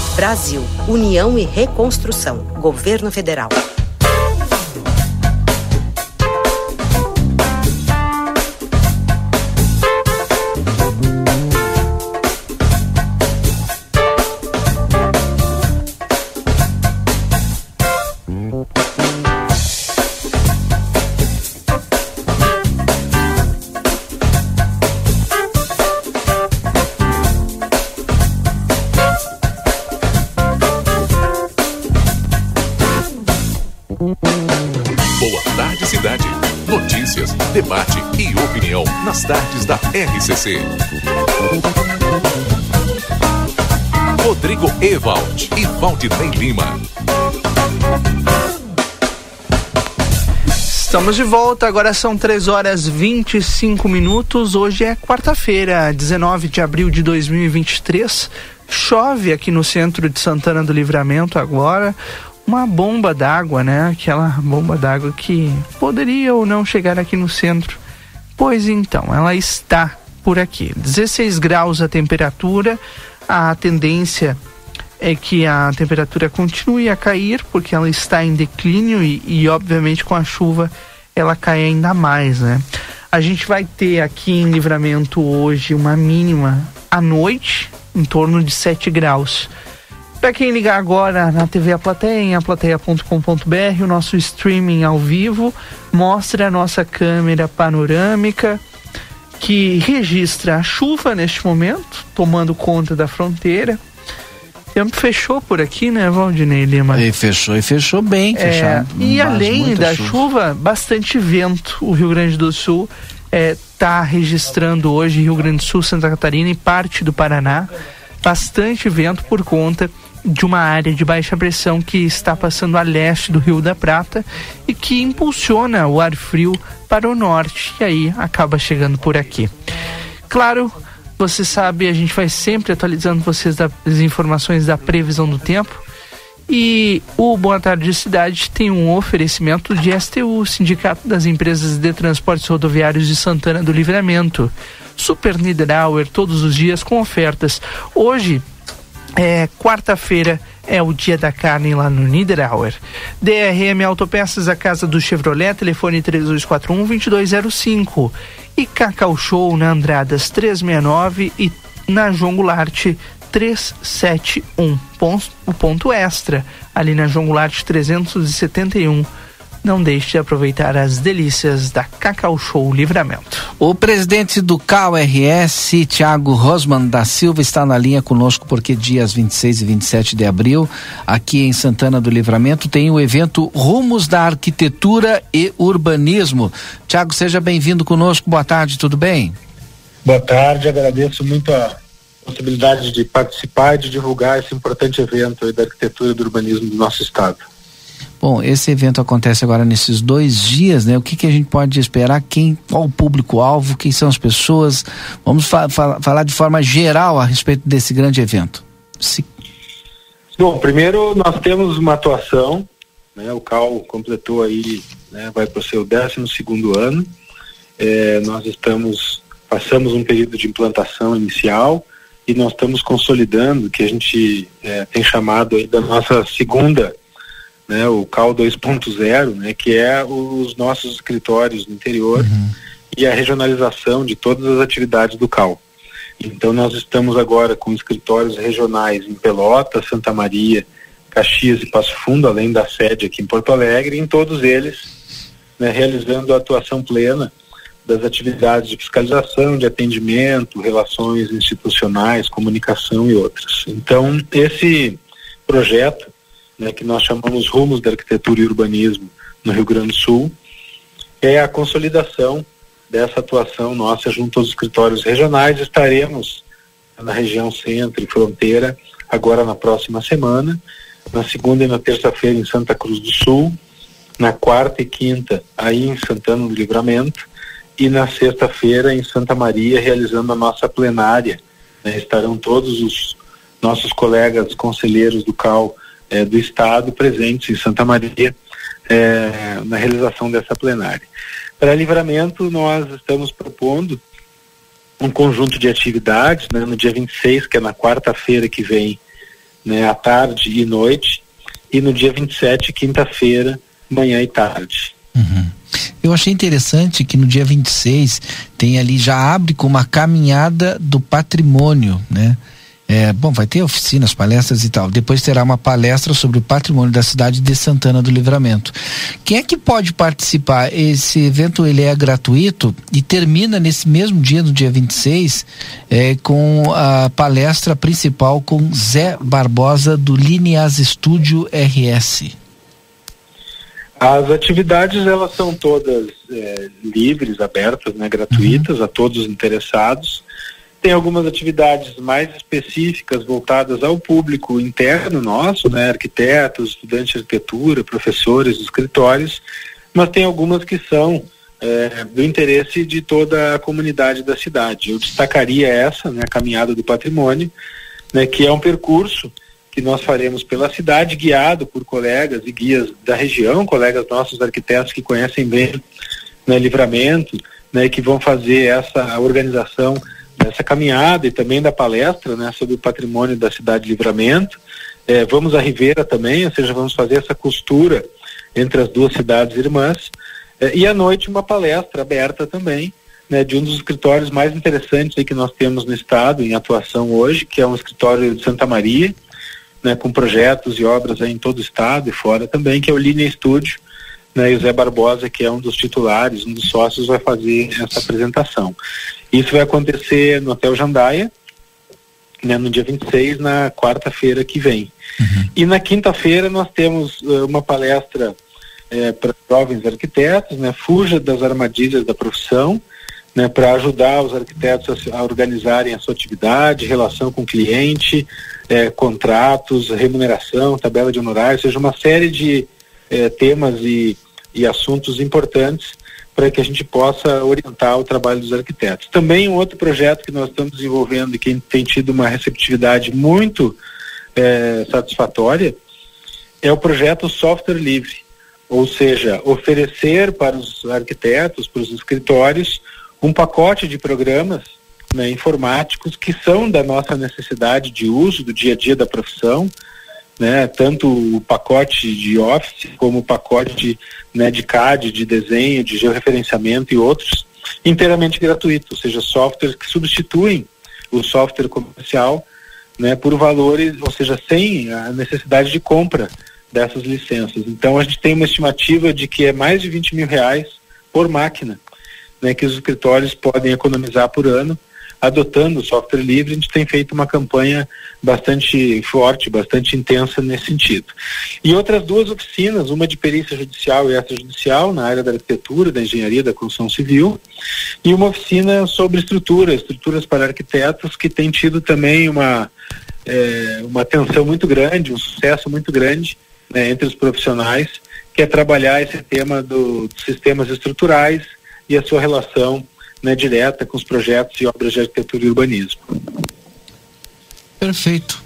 Brasil, União e Reconstrução. Governo Federal. RCC. Rodrigo Ewald e Valdinei Lima. Estamos de volta, agora são 3 horas 25 minutos. Hoje é quarta-feira, 19 de abril de 2023. Chove aqui no centro de Santana do Livramento agora. Uma bomba d'água, né? Aquela bomba d'água que poderia ou não chegar aqui no centro. Pois então, ela está por aqui. 16 graus a temperatura. A tendência é que a temperatura continue a cair, porque ela está em declínio e, e, obviamente, com a chuva ela cai ainda mais, né? A gente vai ter aqui em Livramento hoje uma mínima à noite, em torno de 7 graus. Para quem ligar agora na TV A Plateia, em aplateia.com.br, o nosso streaming ao vivo mostra a nossa câmera panorâmica que registra a chuva neste momento, tomando conta da fronteira. O tempo fechou por aqui, né, Valdinei Lima? E fechou e fechou bem, é, fechado. E além da chuva. chuva. bastante vento. O Rio Grande do Sul está é, registrando hoje Rio Grande do Sul, Santa Catarina e parte do Paraná. Bastante vento por conta de uma área de baixa pressão que está passando a leste do Rio da Prata e que impulsiona o ar frio para o norte e aí acaba chegando por aqui. Claro, você sabe, a gente vai sempre atualizando vocês das informações da previsão do tempo. E o Boa Tarde Cidade tem um oferecimento de STU, Sindicato das Empresas de Transportes Rodoviários de Santana do Livramento. Super Niederauer, todos os dias com ofertas. Hoje, é, quarta-feira é o dia da carne lá no Niederauer. DRM Autopeças, a casa do Chevrolet, telefone 3241-2205. E Cacau Show na Andradas 369 e na João Goulart 371. Ponto, o ponto extra, ali na João Goulart 371 não deixe de aproveitar as delícias da Cacau Show Livramento. O presidente do CAU-RS, Tiago Rosman da Silva, está na linha conosco porque dias 26 e 27 de abril, aqui em Santana do Livramento, tem o evento Rumos da Arquitetura e Urbanismo. Tiago, seja bem-vindo conosco. Boa tarde, tudo bem? Boa tarde, agradeço muito a possibilidade de participar e de divulgar esse importante evento da arquitetura e do urbanismo do nosso estado. Bom, esse evento acontece agora nesses dois dias, né? O que, que a gente pode esperar? Quem, qual o público-alvo? Quem são as pessoas? Vamos fa fa falar de forma geral a respeito desse grande evento. Se... Bom, primeiro nós temos uma atuação, né? O CAL completou aí, né? Vai para o seu 12 segundo ano. É, nós estamos, passamos um período de implantação inicial e nós estamos consolidando, que a gente é, tem chamado aí da nossa segunda né, o CAL 2.0, né, que é os nossos escritórios no interior uhum. e a regionalização de todas as atividades do CAL. Então nós estamos agora com escritórios regionais em Pelotas, Santa Maria, Caxias e Passo Fundo, além da sede aqui em Porto Alegre, em todos eles né, realizando a atuação plena das atividades de fiscalização, de atendimento, relações institucionais, comunicação e outras. Então esse projeto né, que nós chamamos Rumos da Arquitetura e Urbanismo no Rio Grande do Sul, é a consolidação dessa atuação nossa junto aos escritórios regionais. Estaremos na região centro e fronteira agora na próxima semana, na segunda e na terça-feira em Santa Cruz do Sul, na quarta e quinta aí em Santana do Livramento e na sexta-feira em Santa Maria realizando a nossa plenária. Né, estarão todos os nossos colegas conselheiros do CAL é, do Estado presentes em Santa Maria é, na realização dessa plenária. Para livramento, nós estamos propondo um conjunto de atividades, né, no dia 26, que é na quarta-feira que vem, né, à tarde e noite, e no dia 27, quinta-feira, manhã e tarde. Uhum. Eu achei interessante que no dia 26 tem ali, já abre com uma caminhada do patrimônio, né? É, bom, vai ter oficinas, palestras e tal. Depois terá uma palestra sobre o patrimônio da cidade de Santana do Livramento. Quem é que pode participar? Esse evento ele é gratuito e termina nesse mesmo dia, no dia 26, é, com a palestra principal com Zé Barbosa do Lineas Studio RS. As atividades elas são todas é, livres, abertas, né, gratuitas uhum. a todos os interessados Tem algumas atividades mais específicas voltadas ao público interno nosso, né, arquitetos, estudantes de arquitetura, professores, escritórios, mas tem algumas que são é, do interesse de toda a comunidade da cidade. Eu destacaria essa, né, a caminhada do patrimônio, né, que é um percurso que nós faremos pela cidade, guiado por colegas e guias da região, colegas nossos arquitetos que conhecem bem né, livramento, né, que vão fazer essa organização dessa caminhada e também da palestra né, sobre o patrimônio da cidade de Livramento. É, vamos a Ribeira também, ou seja, vamos fazer essa costura entre as duas cidades irmãs. É, e à noite uma palestra aberta também, né, de um dos escritórios mais interessantes aí que nós temos no estado em atuação hoje, que é um escritório de Santa Maria, né, com projetos e obras em todo o estado e fora também, que é o Linha Estúdio, né, e o Zé Barbosa, que é um dos titulares, um dos sócios, vai fazer essa apresentação. Isso vai acontecer no Hotel Jandaia, né, no dia 26, na quarta-feira que vem. Uhum. E na quinta-feira nós temos uh, uma palestra uh, para jovens arquitetos, né, fuja das armadilhas da profissão, né, para ajudar os arquitetos a, a, organizarem a sua atividade, relação com o cliente, eh, contratos, remuneração, tabela de honorários, seja uma série de temas e, e assuntos importantes para que a gente possa orientar o trabalho dos arquitetos. Também um outro projeto que nós estamos desenvolvendo e que tem tido uma receptividade muito é, satisfatória é o projeto Software Livre, ou seja, oferecer para os arquitetos, para os escritórios, um pacote de programas né, informáticos que são da nossa necessidade de uso do dia a dia da profissão, né, tanto o pacote de Office como o pacote né, de CAD, de desenho, de georreferenciamento e outros, inteiramente gratuitos, ou seja, softwares que substituem o software comercial né, por valores, ou seja, sem a necessidade de compra dessas licenças. Então a gente tem uma estimativa de que é mais de 20 mil reais por máquina né, que os escritórios podem economizar por ano adotando software livre, a gente tem feito uma campanha bastante forte, bastante intensa nesse sentido. E outras duas oficinas, uma de perícia judicial e extrajudicial, na área da arquitetura, da engenharia, da construção civil, e uma oficina sobre estrutura, estruturas para arquitetos, que tem tido também uma, é, uma atenção muito grande, um sucesso muito grande né, entre os profissionais, que é trabalhar esse tema do, dos sistemas estruturais e a sua relação né, direta com os projetos e obras de arquitetura e urbanismo. Perfeito.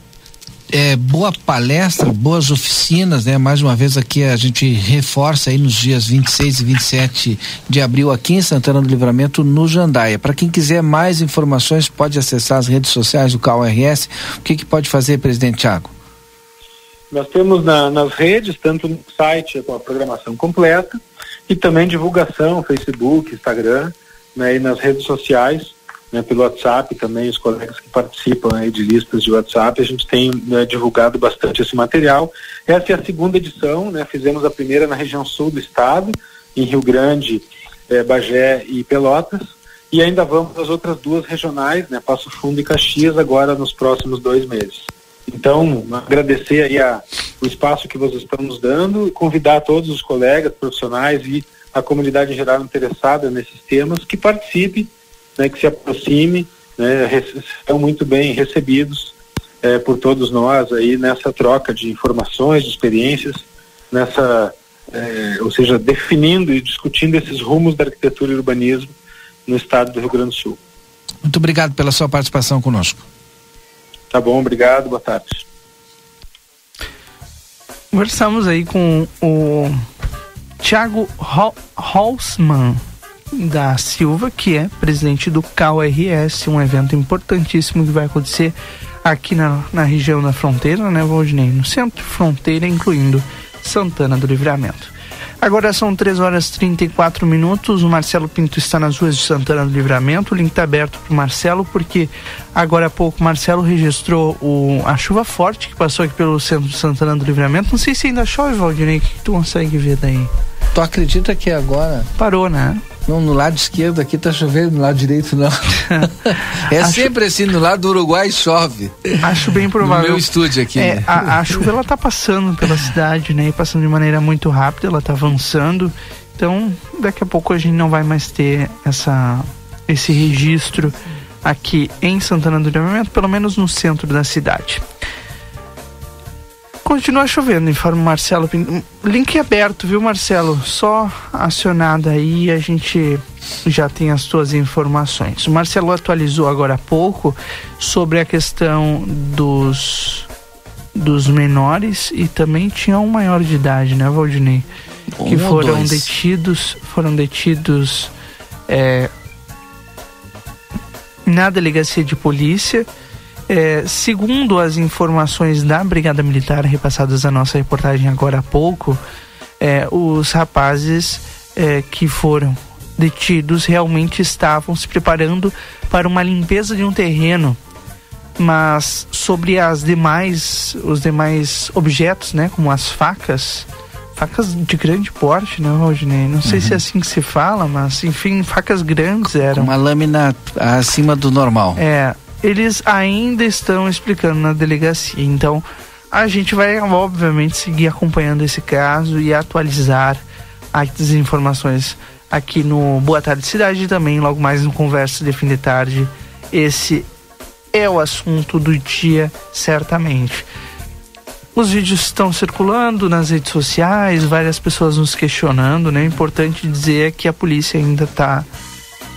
É, boa palestra, boas oficinas, né? Mais uma vez aqui a gente reforça aí nos dias 26 e 27 de abril aqui em Santana do Livramento, no Jandaia. Para quem quiser mais informações, pode acessar as redes sociais do CalRS. O que, que pode fazer, presidente Tiago? Nós temos na, nas redes, tanto no site com a programação completa, e também divulgação, Facebook, Instagram né, e nas redes sociais, né, pelo WhatsApp também, os colegas que participam aí de listas de WhatsApp, a gente tem né, divulgado bastante esse material. Essa é a segunda edição, né, fizemos a primeira na região sul do estado, em Rio Grande, eh, Bagé e Pelotas, e ainda vamos às outras duas regionais, né, Passo Fundo e Caxias, agora nos próximos dois meses. Então, agradecer aí a, o espaço que vocês estão nos dando e convidar todos os colegas profissionais e a comunidade em geral interessada nesses temas que participe, né, que se aproxime, né, são muito bem recebidos é, por todos nós aí nessa troca de informações, de experiências, nessa, é, ou seja, definindo e discutindo esses rumos da arquitetura e urbanismo no estado do Rio Grande do Sul. Muito obrigado pela sua participação conosco. Tá bom, obrigado, boa tarde. Conversamos aí com o Thiago Holzman da Silva, que é presidente do CalRS, um evento importantíssimo que vai acontecer aqui na, na região da fronteira, né, Valdinei? No centro fronteira, incluindo Santana do Livramento. Agora são 3 horas e 34 minutos. O Marcelo Pinto está nas ruas de Santana do Livramento. O link está aberto para o Marcelo, porque agora há pouco o Marcelo registrou o, a chuva forte que passou aqui pelo centro de Santana do Livramento. Não sei se ainda chove, Valdinei. O que tu consegue ver daí? Tu acredita que agora. Parou, né? Não, no lado esquerdo aqui tá chovendo, no lado direito não. é Acho... sempre assim, no lado do Uruguai chove. Acho bem provável. No meu estúdio aqui. É, a, a, chuva ela tá passando pela cidade, né? E passando de maneira muito rápida, ela tá avançando. Então, daqui a pouco a gente não vai mais ter essa, esse registro aqui em Santana do Livramento, pelo menos no centro da cidade. Continua chovendo, informa o Marcelo. Link aberto, viu, Marcelo? Só acionado aí a gente já tem as suas informações. O Marcelo atualizou agora há pouco sobre a questão dos dos menores e também tinha um maior de idade, né, Valdinei? Um que foram detidos, foram detidos é, na delegacia de polícia. É, segundo as informações da Brigada Militar repassadas à nossa reportagem agora há pouco, é, os rapazes é, que foram detidos realmente estavam se preparando para uma limpeza de um terreno, mas sobre as demais, os demais objetos, né, como as facas, facas de grande porte, né, Rodney? Não sei uhum. se é assim que se fala, mas enfim, facas grandes eram. Uma lâmina acima do normal. É, eles ainda estão explicando na delegacia. Então, a gente vai obviamente seguir acompanhando esse caso e atualizar as informações aqui no Boa Tarde Cidade e também logo mais no Conversa de Fim de Tarde. Esse é o assunto do dia, certamente. Os vídeos estão circulando nas redes sociais, várias pessoas nos questionando, né? Importante dizer é que a polícia ainda está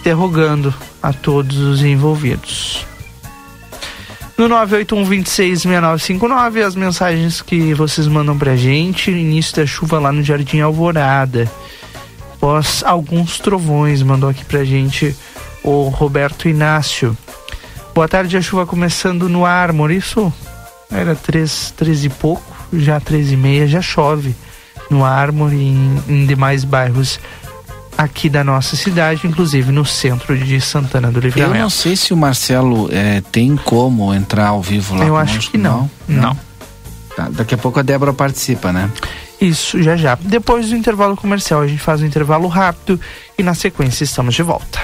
interrogando a todos os envolvidos. No 981266959, as mensagens que vocês mandam pra gente, início da chuva lá no Jardim Alvorada. Após alguns trovões, mandou aqui pra gente o Roberto Inácio. Boa tarde, a chuva começando no Armor, isso era três, três e pouco, já três e meia já chove no Ármore e em, em demais bairros aqui da nossa cidade, inclusive no centro de Santana do Livramento. Eu não sei se o Marcelo é, tem como entrar ao vivo lá. Eu acho que não. Não. não. Tá, daqui a pouco a Débora participa, né? Isso, já já. Depois do intervalo comercial, a gente faz um intervalo rápido e na sequência estamos de volta.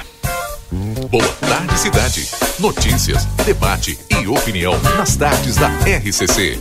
Boa tarde, cidade. Notícias, debate e opinião nas tardes da RCC.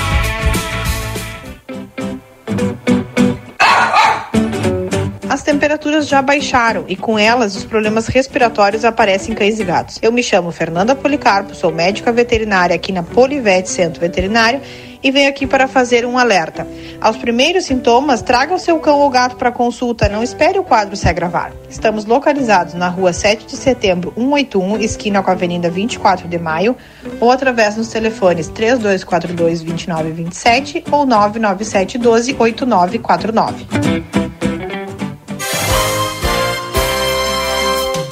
Temperaturas já baixaram e com elas os problemas respiratórios aparecem em cães e gatos. Eu me chamo Fernanda Policarpo, sou médica veterinária aqui na Polivete Centro Veterinário e venho aqui para fazer um alerta. Aos primeiros sintomas, traga o seu cão ou gato para consulta, não espere o quadro se agravar. Estamos localizados na rua 7 de setembro, 181, esquina com a Avenida 24 de Maio, ou através dos telefones 3242 2927 ou 99712 8949.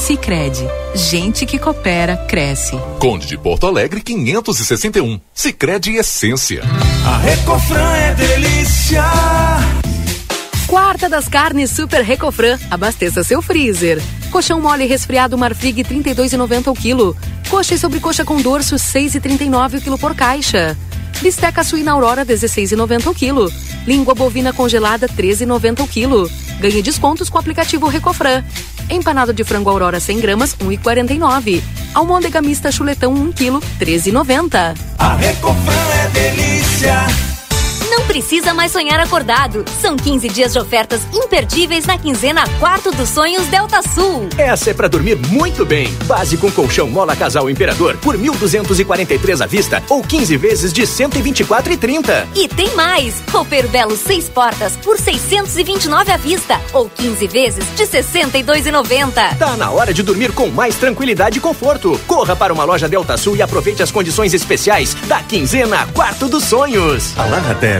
Sicredi Gente que coopera, cresce. Conde de Porto Alegre, 561. Sicredi Essência. A Recofran é delícia. Quarta das carnes Super Recofran. Abasteça seu freezer. Colchão mole resfriado Marfrig 32,90 o quilo. Coxa e sobrecoxa com dorso 6,39 o quilo por caixa. Bisteca suína Aurora 16,90 o quilo. Língua bovina congelada 13,90 o quilo. Ganhe descontos com o aplicativo Recofran. Empanado de frango Aurora 100 gramas 1,49. Almôndega mista chuletão 1 quilo 13,90. A Recofran é delícia. Não precisa mais sonhar acordado. São 15 dias de ofertas imperdíveis na quinzena Quarto dos Sonhos Delta Sul. Essa é pra dormir muito bem. Base com colchão Mola Casal Imperador por 1.243 à vista ou 15 vezes de 124,30. E tem mais! Roupeiro Belo 6 portas por 629 à vista ou 15 vezes de 62,90. Tá na hora de dormir com mais tranquilidade e conforto. Corra para uma loja Delta Sul e aproveite as condições especiais da quinzena Quarto dos Sonhos. A Larraté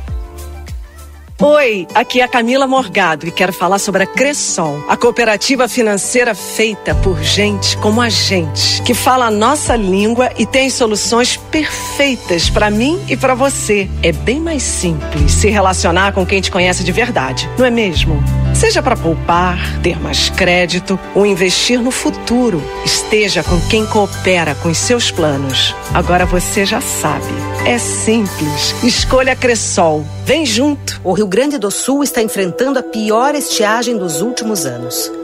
Oi, aqui é a Camila Morgado e quero falar sobre a Cressol, a cooperativa financeira feita por gente como a gente, que fala a nossa língua e tem soluções perfeitas para mim e para você. É bem mais simples se relacionar com quem te conhece de verdade, não é mesmo? Seja para poupar, ter mais crédito ou investir no futuro, esteja com quem coopera com os seus planos. Agora você já sabe. É simples. Escolha Cressol. Vem junto. O Rio Grande do Sul está enfrentando a pior estiagem dos últimos anos.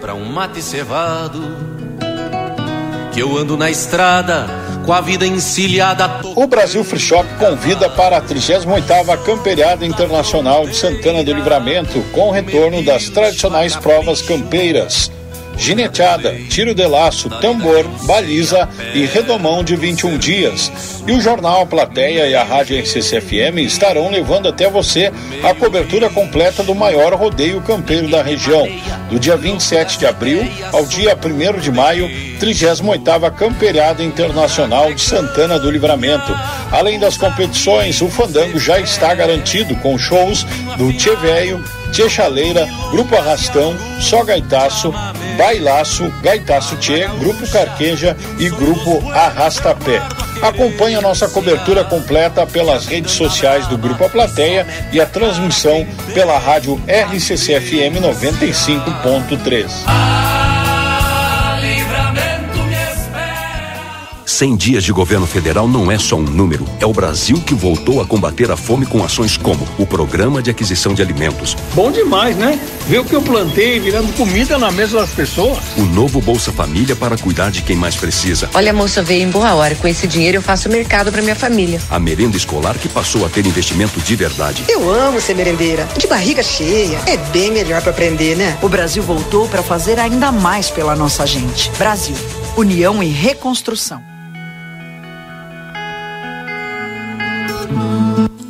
para um mate cevado que eu ando na estrada com a vida encilhada. O Brasil Free Shop convida para a 38ª Camperiada Internacional de Santana do Livramento com o retorno das tradicionais provas campeiras gineteada, tiro de laço, tambor, baliza e redomão de 21 dias. E o jornal A Plateia e a Rádio RCCFM estarão levando até você a cobertura completa do maior rodeio campeiro da região, do dia 27 de abril ao dia 1 de maio, 38ª Campeirada Internacional de Santana do Livramento. Além das competições, o fandango já está garantido com shows do Tchê Velho, Tchê Chaleira, Grupo Arrastão, Só Gaitaço, Bailaço, Gaitaço Tchê, Grupo Carqueja e Grupo Arrastapé. Acompanhe a nossa cobertura completa pelas redes sociais do Grupo A Plateia e a transmissão pela rádio RCCFM 95.3. 100 dias de governo federal não é só um número. É o Brasil que voltou a combater a fome com ações como o Programa de Aquisição de Alimentos. Bom demais, né? Ver o que eu plantei virando comida na mesa das pessoas. O novo Bolsa Família para cuidar de quem mais precisa. Olha, moça, veio em boa hora. Com esse dinheiro eu faço mercado para minha família. A merenda escolar que passou a ter investimento de verdade. Eu amo ser merendeira. De barriga cheia. É bem melhor para aprender, né? O Brasil voltou para fazer ainda mais pela nossa gente. Brasil, união e reconstrução.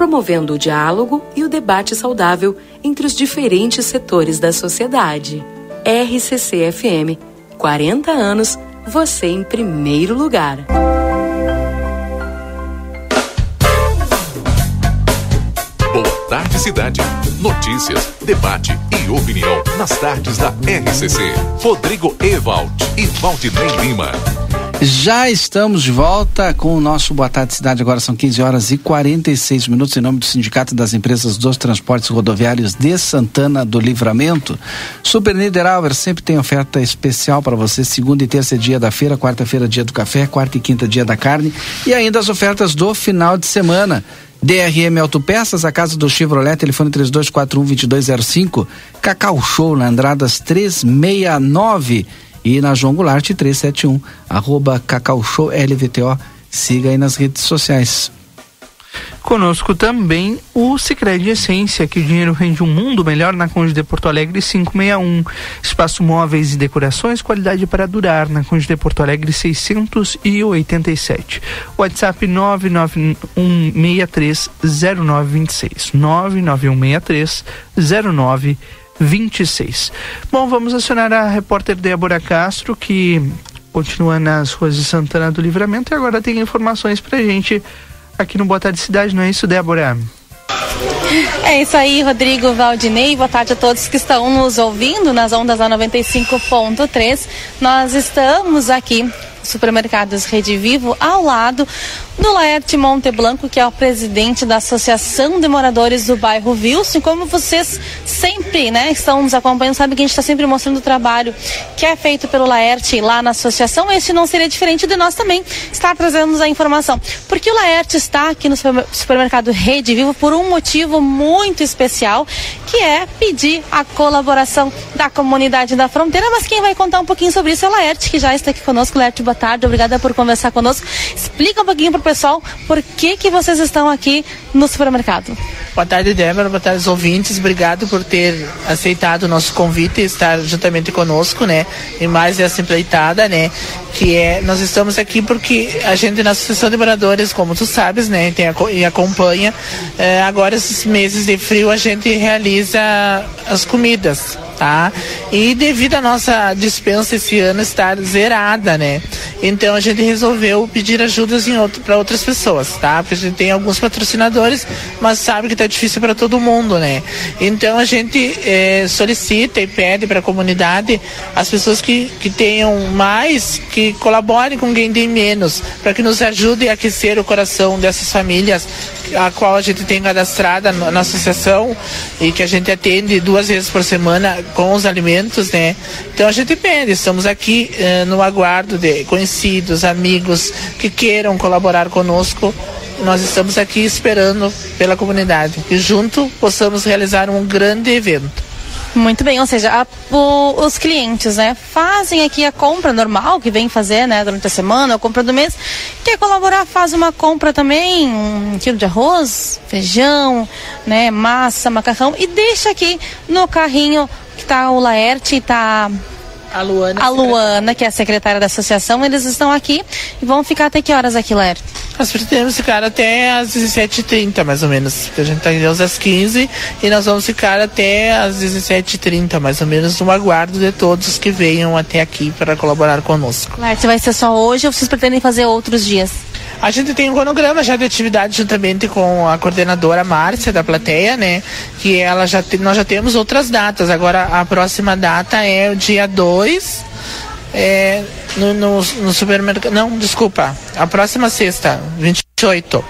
promovendo o diálogo e o debate saudável entre os diferentes setores da sociedade. RCC FM, 40 anos, você em primeiro lugar. Boa tarde, cidade. Notícias, debate e opinião nas tardes da RCC. Rodrigo Ewald e Valdinei Lima. Já estamos de volta com o nosso Boa Tarde Cidade. Agora são 15 horas e 46 minutos. Em nome do Sindicato das Empresas dos Transportes Rodoviários de Santana do Livramento. Super Niederauer sempre tem oferta especial para você. Segunda e terça é dia da feira, quarta-feira dia do café, quarta e quinta dia da carne. E ainda as ofertas do final de semana. DRM Autopeças, a casa do Chevrolet, telefone 3241-2205. Cacau Show na Andradas 369 e na João Goulart 371, arroba Cacau Show LVTO. Siga aí nas redes sociais. Conosco também o Sicredi Essência, que o dinheiro rende um mundo melhor na Conde de Porto Alegre 561. Espaço móveis e decorações, qualidade para durar na Conde de Porto Alegre 687. WhatsApp 991630926. 991630926. 26. Bom, vamos acionar a repórter Débora Castro, que continua nas ruas de Santana do Livramento e agora tem informações pra gente aqui no Boa Tarde Cidade, não é isso, Débora? É isso aí, Rodrigo Valdinei. Boa tarde a todos que estão nos ouvindo nas ondas da 95.3. Nós estamos aqui supermercados Rede Vivo, ao lado do Laerte Monte Blanco, que é o presidente da Associação de Moradores do Bairro Wilson. Como vocês sempre né, estão nos acompanhando, sabe que a gente está sempre mostrando o trabalho que é feito pelo Laerte lá na associação. Este não seria diferente de nós também estar trazendo a informação. Porque o Laerte está aqui no supermercado Rede Vivo por um motivo muito especial, que é pedir a colaboração da comunidade da fronteira. Mas quem vai contar um pouquinho sobre isso é o Laerte, que já está aqui conosco. Laerte, boa tarde, obrigada por conversar conosco. Explica um pouquinho para pessoal por que, que vocês estão aqui no supermercado. Boa tarde, Débora, boa tarde, ouvintes. Obrigado por ter aceitado o nosso convite e estar juntamente conosco, né? E mais essa empreitada, né? Que é, nós estamos aqui porque a gente na Associação de Moradores, como tu sabes, né? Tem, e acompanha, eh, agora esses meses de frio a gente realiza as comidas tá? E devido à nossa dispensa esse ano estar zerada, né? Então a gente resolveu pedir ajudas outro, para outras pessoas, tá? Porque a gente tem alguns patrocinadores, mas sabe que tá difícil para todo mundo, né? Então a gente é, solicita e pede para a comunidade as pessoas que, que tenham mais, que colaborem com quem tem menos, para que nos ajude a aquecer o coração dessas famílias a qual a gente tem cadastrada na associação e que a gente atende duas vezes por semana com os alimentos, né? Então a gente pede, estamos aqui eh, no aguardo de conhecidos, amigos que queiram colaborar conosco. Nós estamos aqui esperando pela comunidade e junto possamos realizar um grande evento. Muito bem, ou seja, a, o, os clientes, né, fazem aqui a compra normal que vem fazer, né, durante a semana, a compra do mês. Quer colaborar, faz uma compra também, um quilo de arroz, feijão, né, massa, macarrão e deixa aqui no carrinho que tá o Laerte e tá a Luana. A Luana, que é a secretária da associação, eles estão aqui e vão ficar até que horas aqui, Laerte? Nós pretendemos ficar até às 17h30, mais ou menos. Porque a gente está aqui às 15 e nós vamos ficar até às 17h30, mais ou menos, no aguardo de todos que venham até aqui para colaborar conosco. Laerte, vai ser só hoje ou vocês pretendem fazer outros dias? A gente tem um cronograma já de atividade juntamente com a coordenadora Márcia da plateia, né? Que ela já te, nós já temos outras datas. Agora a próxima data é o dia 2 é, no, no, no, supermercado. Não, desculpa. A próxima sexta, 28.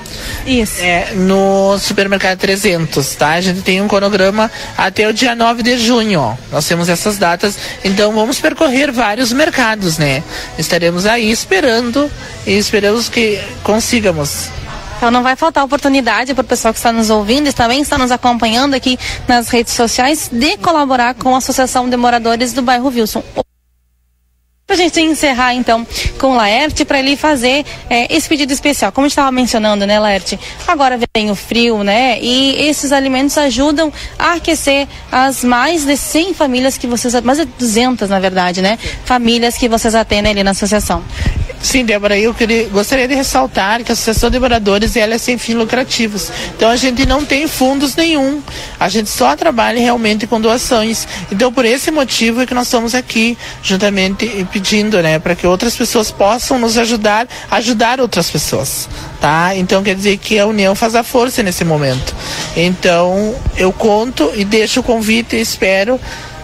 Isso. É, no supermercado 300, tá? A gente tem um cronograma até o dia 9 de junho. Ó. Nós temos essas datas. Então vamos percorrer vários mercados, né? Estaremos aí esperando e esperamos que consigamos. Então não vai faltar oportunidade para o pessoal que está nos ouvindo e também está nos acompanhando aqui nas redes sociais de colaborar com a Associação de Moradores do Bairro Wilson. Para a gente encerrar então com o Laerte para ele fazer é, esse pedido especial. Como a gente estava mencionando, né, Laerte? Agora vem o frio, né? E esses alimentos ajudam a aquecer as mais de 100 famílias que vocês, mais de 200 na verdade, né? Famílias que vocês atendem ali na associação. Sim, Débora, eu queria, gostaria de ressaltar que a Associação de Moradores ela é sem fins lucrativos. Então a gente não tem fundos nenhum. A gente só trabalha realmente com doações. Então por esse motivo é que nós estamos aqui juntamente pedindo, né, para que outras pessoas possam nos ajudar, ajudar outras pessoas, tá? Então quer dizer que a união faz a força nesse momento. Então eu conto e deixo o convite e espero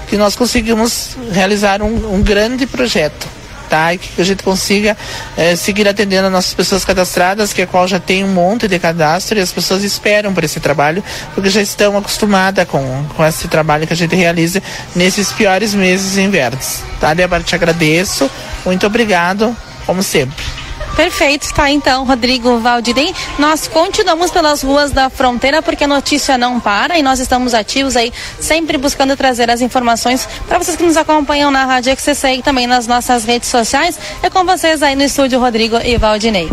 que nós conseguimos realizar um, um grande projeto tá? E que a gente consiga eh, seguir atendendo as nossas pessoas cadastradas, que a qual já tem um monte de cadastro e as pessoas esperam por esse trabalho, porque já estão acostumadas com, com esse trabalho que a gente realiza nesses piores meses invernos. Tá, Débora? Te agradeço. Muito obrigado, como sempre. Perfeito, está então, Rodrigo Valdirem. Nós continuamos pelas ruas da fronteira porque a notícia não para e nós estamos ativos aí, sempre buscando trazer as informações para vocês que nos acompanham na Rádio XCC e também nas nossas redes sociais. É com vocês aí no estúdio, Rodrigo e Valdinei.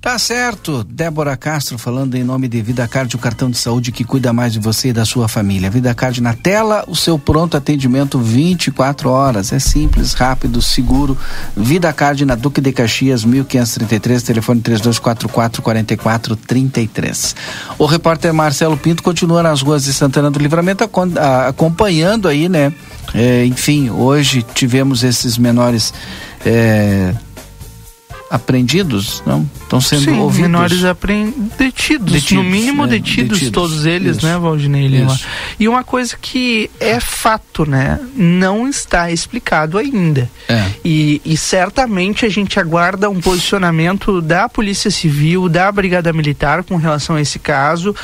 Tá certo. Débora Castro falando em nome de Vida Card, o cartão de saúde que cuida mais de você e da sua família. Vida Card na tela, o seu pronto atendimento 24 horas. É simples, rápido, seguro. Vida Card na Duque de Caxias, 1533, telefone 3244 4433. O repórter Marcelo Pinto continua nas ruas de Santana do Livramento acompanhando aí, né? É, enfim, hoje tivemos esses menores. É, apreendidos, não? Estão sendo Sim, ouvidos. menores apreendidos, detidos, detidos, no mínimo é, detidos, detidos, todos eles, isso. né, Valdinei Lima? Isso. E uma coisa que é fato, né, não está explicado ainda. É. E, e certamente a gente aguarda um posicionamento da Polícia Civil, da Brigada Militar com relação a esse caso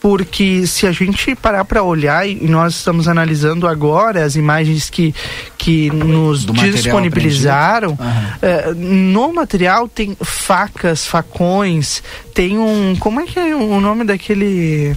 porque se a gente parar para olhar e nós estamos analisando agora as imagens que, que nos disponibilizaram, uhum. no material tem facas, facões, tem um. Como é que é o nome daquele.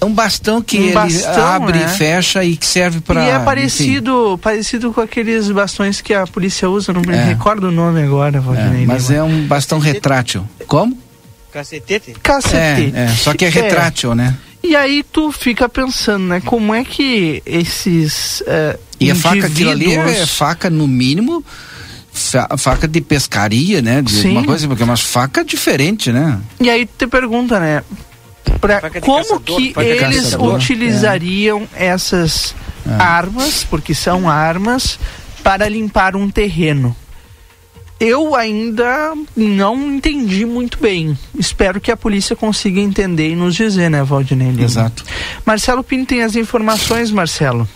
É um bastão que um ele bastão, abre né? e fecha e que serve para. E é parecido, parecido com aqueles bastões que a polícia usa, não me é. recordo o nome agora, Valdinei. É, mas é um bastão retrátil. Como? Cacetete? Cacetete. É, é, só que é, é. retrátil, é. né? E aí tu fica pensando, né? Como é que esses uh, E a faca aquilo ali é faca no mínimo faca de pescaria, né? De Sim. uma coisa, porque é uma faca diferente, né? E aí tu te pergunta, né? Pra, como caçador, que eles caçador, utilizariam é. essas é. armas, porque são armas, para limpar um terreno? Eu ainda não entendi muito bem. Espero que a polícia consiga entender e nos dizer, né, Valdinei? Exato. Marcelo Pinto tem as informações, Marcelo.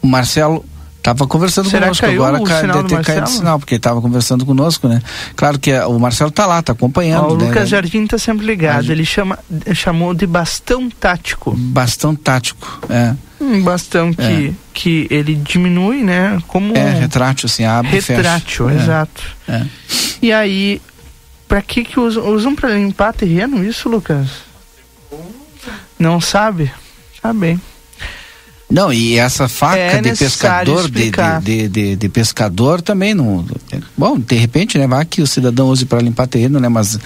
O Marcelo estava conversando Será conosco agora, cara, deve ter caído sinal, porque estava conversando conosco, né? Claro que o Marcelo está lá, está acompanhando. o né? Lucas Jardim está sempre ligado, ele chama, chamou de bastão tático. Bastão tático, é. Um bastão que, é. que ele diminui, né? Como é, retrátil, assim, abre retrátil, e fecha. É. exato. É. E aí, para que que usam? Usam para limpar terreno isso, Lucas? Não sabe? Tá bem. Não, e essa faca é de pescador, de, de, de, de, pescador também não. Bom, de repente, né? Vai que o cidadão use para limpar terreno, né? Mas,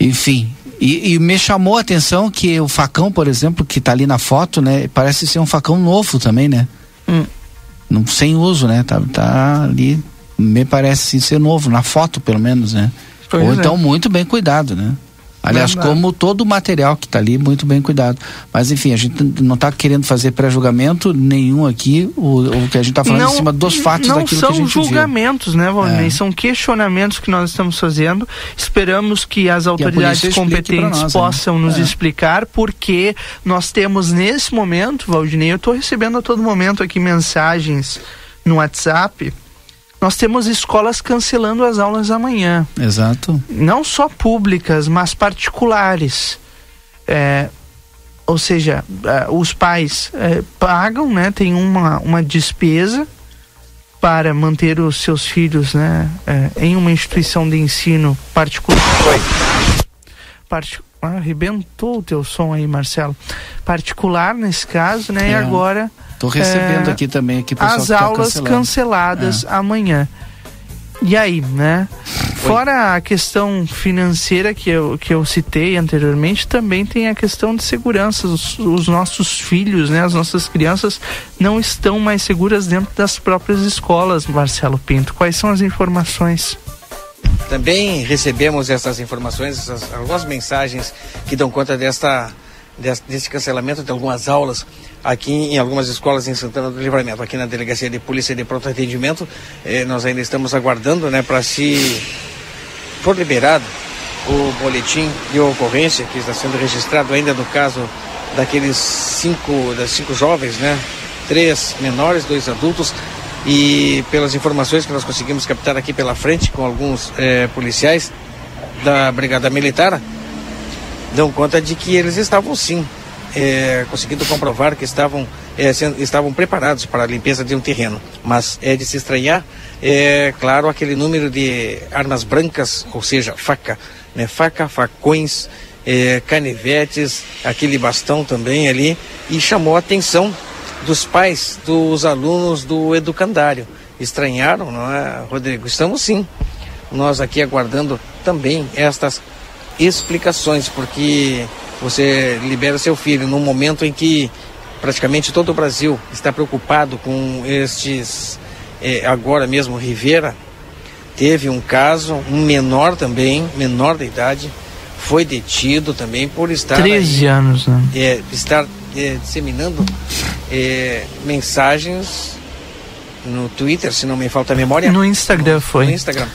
enfim, e, e, me chamou a atenção que o facão, por exemplo, que está ali na foto, né? Parece ser um facão novo também, né? Hum. Não, sem uso, né? Tá, tá ali, me parece ser novo, na foto pelo menos, né? Pois Ou é. então muito bem cuidado, né? Aliás, Verdade. como todo o material que está ali, muito bem cuidado. Mas enfim, a gente não está querendo fazer pré-julgamento nenhum aqui. O, o que a gente está falando é em cima dos fatos não daquilo que a são gente julgamentos, né, Valnei? É. São questionamentos que nós estamos fazendo. Esperamos que as autoridades competentes nós, né? possam nos É. explicar, porque nós temos nesse momento, Valdinei, eu estou recebendo a todo momento aqui mensagens no WhatsApp. Nós temos escolas cancelando as aulas amanhã. Exato. não só públicas, mas particulares. É, ou seja, é, os pais é, pagam, né, tem uma, uma despesa para manter os seus filhos né, é, em uma instituição de ensino particular. Parti ah, arrebentou o teu som aí, Marcelo. Particular nesse caso, né? E É. agora. Tô recebendo é, aqui também aqui, pessoal as que tá aulas cancelando. canceladas amanhã. E aí, né? Fora a questão financeira que eu, que eu citei anteriormente, também tem a questão de segurança. Os, os nossos filhos, né, as nossas crianças não estão mais seguras dentro das próprias escolas, Marcelo Pinto. Quais são as informações? Também recebemos essas informações, essas, algumas mensagens que dão conta desta, des- desse cancelamento de algumas aulas aqui em algumas escolas em Santana do Livramento. Aqui na Delegacia de Polícia de Pronto Atendimento, eh, nós ainda estamos aguardando né, para se for liberado o boletim de ocorrência que está sendo registrado ainda no caso daqueles cinco, das cinco jovens, né? Três menores, dois adultos. E pelas informações que nós conseguimos captar aqui pela frente com alguns eh, policiais da Brigada Militar, dão conta de que eles estavam sim eh, conseguindo comprovar que estavam, eh, sendo- estavam preparados para a limpeza de um terreno. Mas é de se estranhar, é claro, aquele número de armas brancas, ou seja, faca, né? faca, facões, eh, canivetes, aquele bastão também ali, e chamou a atenção dos pais dos alunos do educandário. Estranharam, não é, Rodrigo? Estamos sim. Nós aqui aguardando também estas explicações, porque você libera seu filho num momento em que praticamente todo o Brasil está preocupado com estes. eh, agora mesmo, Rivera teve um caso, um menor também, menor de idade, foi detido também por estar. 13 aí, anos, né? é, estar é, disseminando é, mensagens no Twitter, se não me falta a memória. No Instagram foi. No Instagram.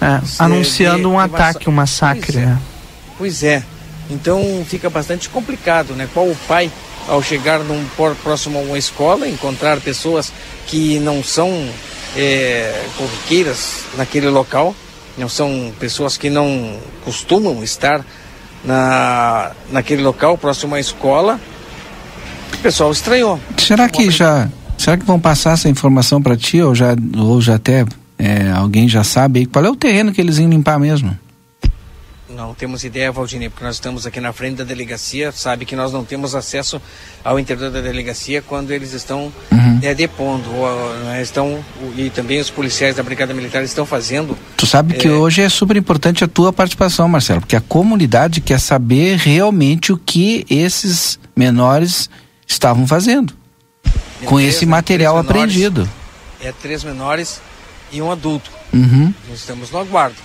É, anunciando um ataque, um massacre. Pois é. Pois é. Então fica bastante complicado, né? Qual o pai, ao chegar num por- próximo a uma escola, encontrar pessoas que não são é, corriqueiras naquele local, não são pessoas que não costumam estar na, naquele local, próximo à escola, o pessoal estranhou. Será que já. Será que vão passar essa informação para ti ou já, ou já até é, alguém já sabe aí qual é o terreno que eles iam limpar mesmo? Não temos ideia, Valdinei, porque nós estamos aqui na frente da delegacia, sabe que nós não temos acesso ao interior da delegacia quando eles estão Uhum. é, depondo, ou, né, estão, e também os policiais da Brigada Militar estão fazendo. Tu sabe que É. hoje é super importante a tua participação, Marcelo, porque a comunidade quer saber realmente o que esses menores estavam fazendo com Três, esse né, material menores. apreendido. É três menores e um adulto. Uhum. Nós estamos no aguardo.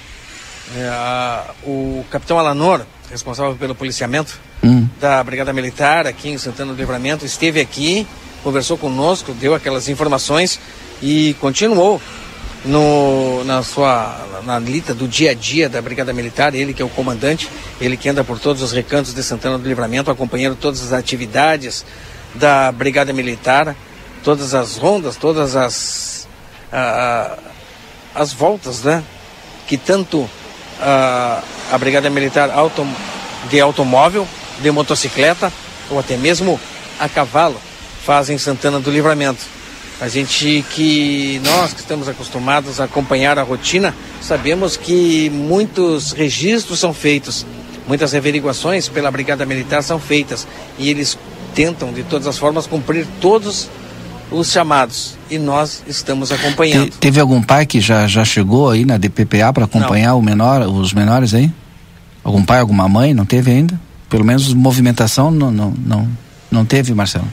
É, a- o capitão Alanor, responsável pelo policiamento Hum. da Brigada Militar aqui em Santana do Livramento, esteve aqui, conversou conosco, deu aquelas informações e continuou no, na sua na lista do dia a dia da Brigada Militar, ele que é o comandante, ele que anda por todos os recantos de Santana do Livramento, acompanhando todas as atividades da Brigada Militar, todas as rondas, todas as ah, as voltas, né? Que tanto ah, a Brigada Militar auto, de automóvel, de motocicleta ou até mesmo a cavalo faz em Santana do Livramento. A gente que nós que estamos acostumados a acompanhar a rotina, sabemos que muitos registros são feitos, muitas averiguações pela Brigada Militar são feitas e eles tentam de todas as formas cumprir todos os chamados e nós estamos acompanhando. Te- teve algum pai que já, já chegou aí na DPPA para acompanhar o menor, os menores aí? Algum pai, alguma mãe? Não teve ainda? Pelo menos movimentação não, não, não, não teve, Marcelo.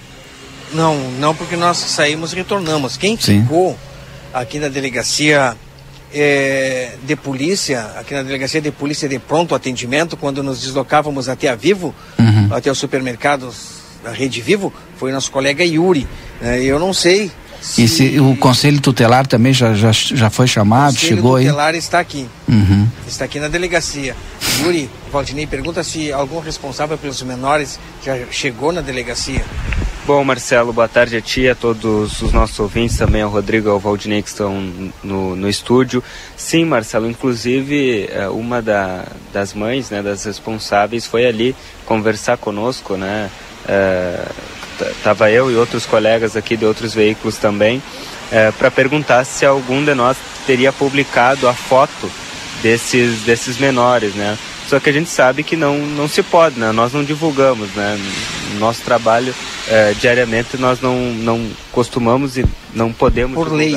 Não, não porque nós saímos e retornamos. Quem Sim. ficou aqui na delegacia é, de polícia, aqui na delegacia de polícia de pronto atendimento, quando nos deslocávamos até a Vivo, uhum. até os supermercados da Rede Vivo, foi nosso colega Yuri. É, eu não sei. Se... E se o Conselho Tutelar também já, já, já foi chamado, chegou aí? O Conselho Tutelar está aqui. Uhum. Está aqui na delegacia. Yuri, Valdinei pergunta se algum responsável pelos menores já chegou na delegacia. Bom, Marcelo, boa tarde a ti, a todos os nossos ouvintes, também ao Rodrigo e ao Valdinei que estão no, no estúdio. Sim, Marcelo, inclusive eh, uma da, das mães, né, das responsáveis, foi ali conversar conosco, né? Estava eu e outros colegas aqui de outros veículos também, é, para perguntar se algum de nós teria publicado a foto desses, desses menores, né? Só que a gente sabe que não, não se pode, né? Nós não divulgamos, né? Nosso trabalho é, diariamente nós não, não costumamos e não podemos por divulgar. lei,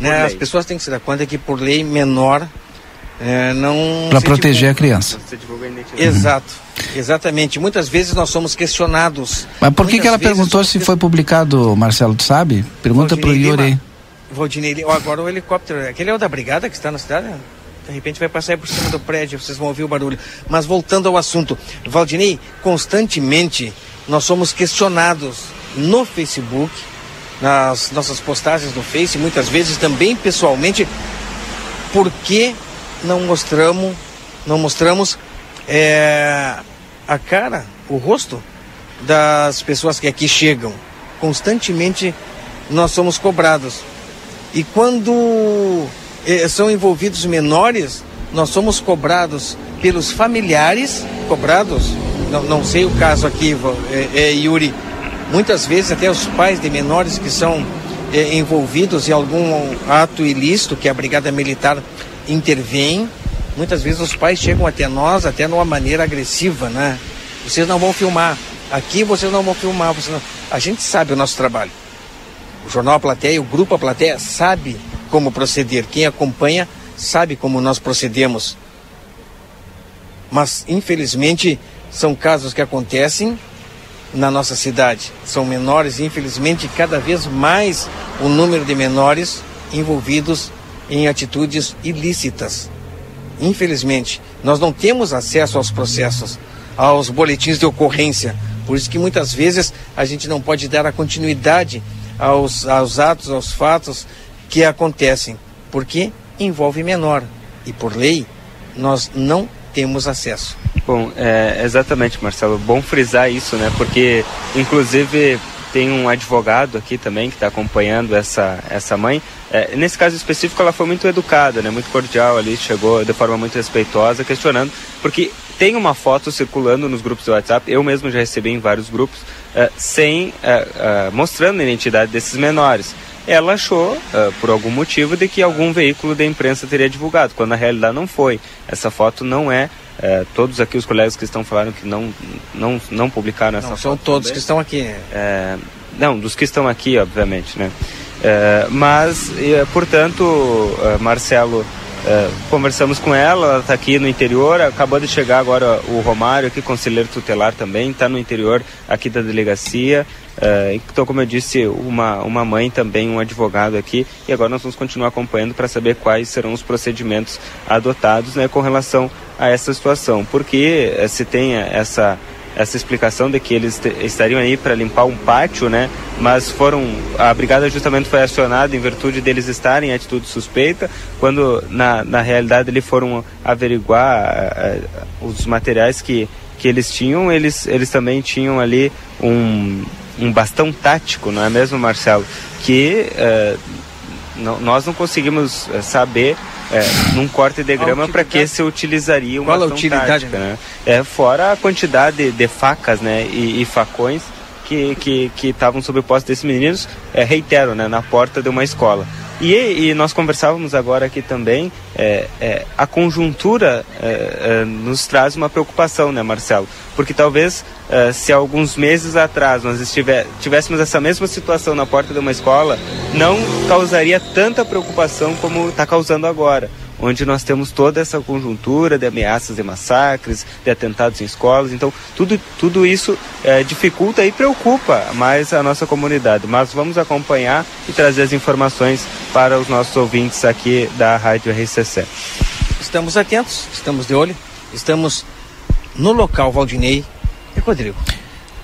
né? Lei. As pessoas têm que se dar conta que por lei menor é, não para proteger divulga. a criança. Exato, exatamente. Muitas vezes nós somos questionados. Mas por que, que ela perguntou se foi publicado, Marcelo? Tu sabe? Pergunta para o Yuri. Valdinei, agora o helicóptero, aquele é o da brigada que está na cidade? De repente vai passar por cima do prédio, vocês vão ouvir o barulho. Mas voltando ao assunto, Valdinei, constantemente nós somos questionados no Facebook, nas nossas postagens no Face, muitas vezes também pessoalmente, por que não mostramos, não mostramos é, a cara, o rosto das pessoas que aqui chegam. Constantemente nós somos cobrados. E quando eh, são envolvidos menores, nós somos cobrados pelos familiares, cobrados, não, não sei o caso aqui, é, é, Yuri, muitas vezes até os pais de menores que são é, envolvidos em algum ato ilícito que a Brigada Militar intervém. Muitas vezes os pais chegam até nós até numa maneira agressiva, né? Vocês não vão filmar. Aqui vocês não vão filmar. Não... A gente sabe o nosso trabalho. O Jornal A Plateia, o Grupo A Plateia sabe como proceder. Quem acompanha sabe como nós procedemos. Mas, infelizmente, são casos que acontecem na nossa cidade. São menores, infelizmente, cada vez mais o número de menores envolvidos em atitudes ilícitas. Infelizmente, nós não temos acesso aos processos, aos boletins de ocorrência. Por isso que muitas vezes a gente não pode dar a continuidade aos, aos atos, aos fatos que acontecem, porque envolve menor. E por lei, nós não temos acesso. Bom, é, exatamente, Marcelo. Bom frisar isso, né? Porque, inclusive, tem um advogado aqui também que está acompanhando essa, essa mãe. É, nesse caso específico, ela foi muito educada, né? Muito cordial ali, chegou de forma muito respeitosa, questionando, porque tem uma foto circulando nos grupos do WhatsApp, eu mesmo já recebi em vários grupos, é, sem é, é mostrando a identidade desses menores ela achou, uh, por algum motivo, de que algum veículo da imprensa teria divulgado, quando na realidade não foi. Essa foto não é. Uh, todos aqui os colegas que estão falando que não, não, não publicaram essa não. São todos também. que estão aqui. Uh, não, dos que estão aqui, obviamente, né? mas, portanto, Marcelo é, conversamos com ela, ela está aqui no interior, acabou de chegar agora o Romário, aqui conselheiro tutelar também, está no interior aqui da delegacia. Então, como eu disse, uma, uma mãe também, um advogado aqui, e agora nós vamos continuar acompanhando para saber quais serão os procedimentos adotados né, com relação a essa situação. Porque é, se tem essa essa explicação de que eles estariam aí para limpar um pátio, né? Mas foram a brigada justamente foi acionada em virtude deles estarem em atitude suspeita, quando na, na realidade eles foram averiguar uh, os materiais que que eles tinham, eles eles também tinham ali um um bastão tático, não é mesmo, Marcelo? Que uh, nós não conseguimos saber é, num corte de grama para que se utilizaria uma Qual a utilidade, tática, né? É, fora a quantidade de facas né, e, e facões que que que estavam sob posse desses meninos, é, reitero, né, na porta de uma escola. E, e nós conversávamos agora aqui também, é, é, a conjuntura é, é nos traz uma preocupação, né, Marcelo? Porque talvez é, se alguns meses atrás nós estiver, tivéssemos essa mesma situação na porta de uma escola, não causaria tanta preocupação como está causando agora. Onde nós temos toda essa conjuntura de ameaças de massacres, de atentados em escolas. Então, tudo, tudo isso é, dificulta e preocupa mais a nossa comunidade. Mas vamos acompanhar e trazer as informações para os nossos ouvintes aqui da Rádio RCC. Estamos atentos, estamos de olho, estamos no local, Valdinei e Rodrigo.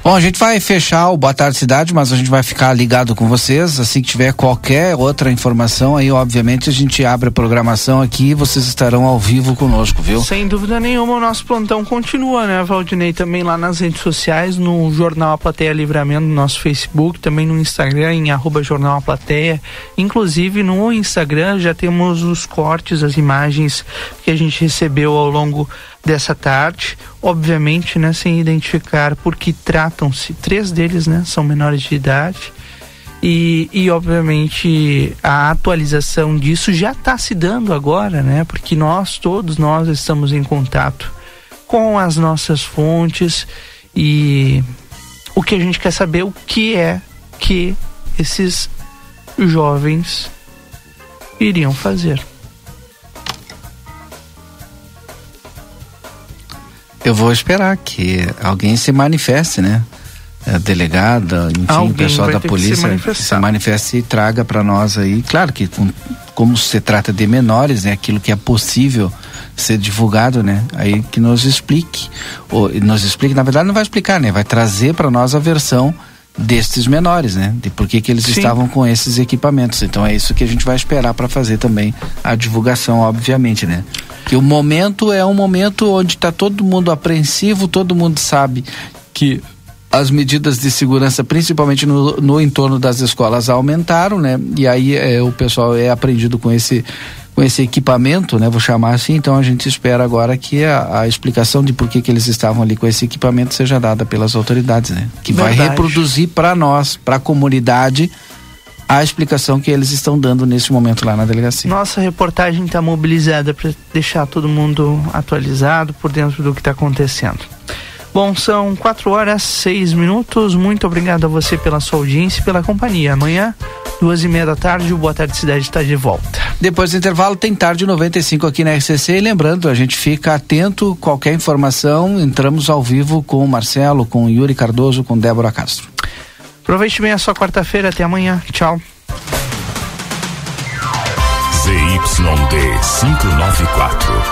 Bom, a gente vai fechar o Boa Tarde Cidade, mas a gente vai ficar ligado com vocês. Assim que tiver qualquer outra informação, aí obviamente a gente abre a programação aqui e vocês estarão ao vivo conosco, viu? Sem dúvida nenhuma, o nosso plantão continua, né, Valdinei? Também lá nas redes sociais, no Jornal A Plateia Livramento, no nosso Facebook, também no Instagram, em arroba Jornal A Plateia. Inclusive no Instagram já temos os cortes, as imagens que a gente recebeu ao longo dessa tarde, obviamente, né, sem identificar porque tratam-se, três deles, né, são menores de idade. E, e obviamente a atualização disso já está se dando agora, né? Porque nós todos nós estamos em contato com as nossas fontes e o que a gente quer saber o que é que esses jovens iriam fazer. Eu vou esperar que alguém se manifeste, né? A delegada, enfim, Alguém o pessoal da se polícia manifestar. se manifeste e traga para nós aí. Claro que com- como se trata de menores, né? Aquilo que é possível ser divulgado, né? Aí que nos explique, ou nos explique, na verdade não vai explicar, né? Vai trazer para nós a versão destes menores, né? De por que que eles Sim. estavam com esses equipamentos. Então é isso que a gente vai esperar para fazer também a divulgação, obviamente, né? Que o momento é um momento onde está todo mundo apreensivo, todo mundo sabe que as medidas de segurança, principalmente no, no entorno das escolas, aumentaram, né? E aí é, o pessoal é apreendido com esse com esse equipamento, né? Vou chamar assim. Então a gente espera agora que a, a explicação de por que que eles estavam ali com esse equipamento seja dada pelas autoridades, né? Que vai Verdade. reproduzir para nós, para a comunidade, a explicação que eles estão dando nesse momento lá na delegacia. Nossa reportagem está mobilizada para deixar todo mundo atualizado por dentro do que está acontecendo. Bom, são 4 horas 6 minutos. Muito obrigado a você pela sua audiência e pela companhia. Amanhã, duas e meia da tarde, o Boa Tarde Cidade está de volta. Depois do intervalo tem tarde 95 aqui na RCC e lembrando, a gente fica atento, qualquer informação, entramos ao vivo com o Marcelo, com o Yuri Cardoso, com Débora Castro. Aproveite bem a sua quarta-feira. Até amanhã. Tchau. ZYD 594,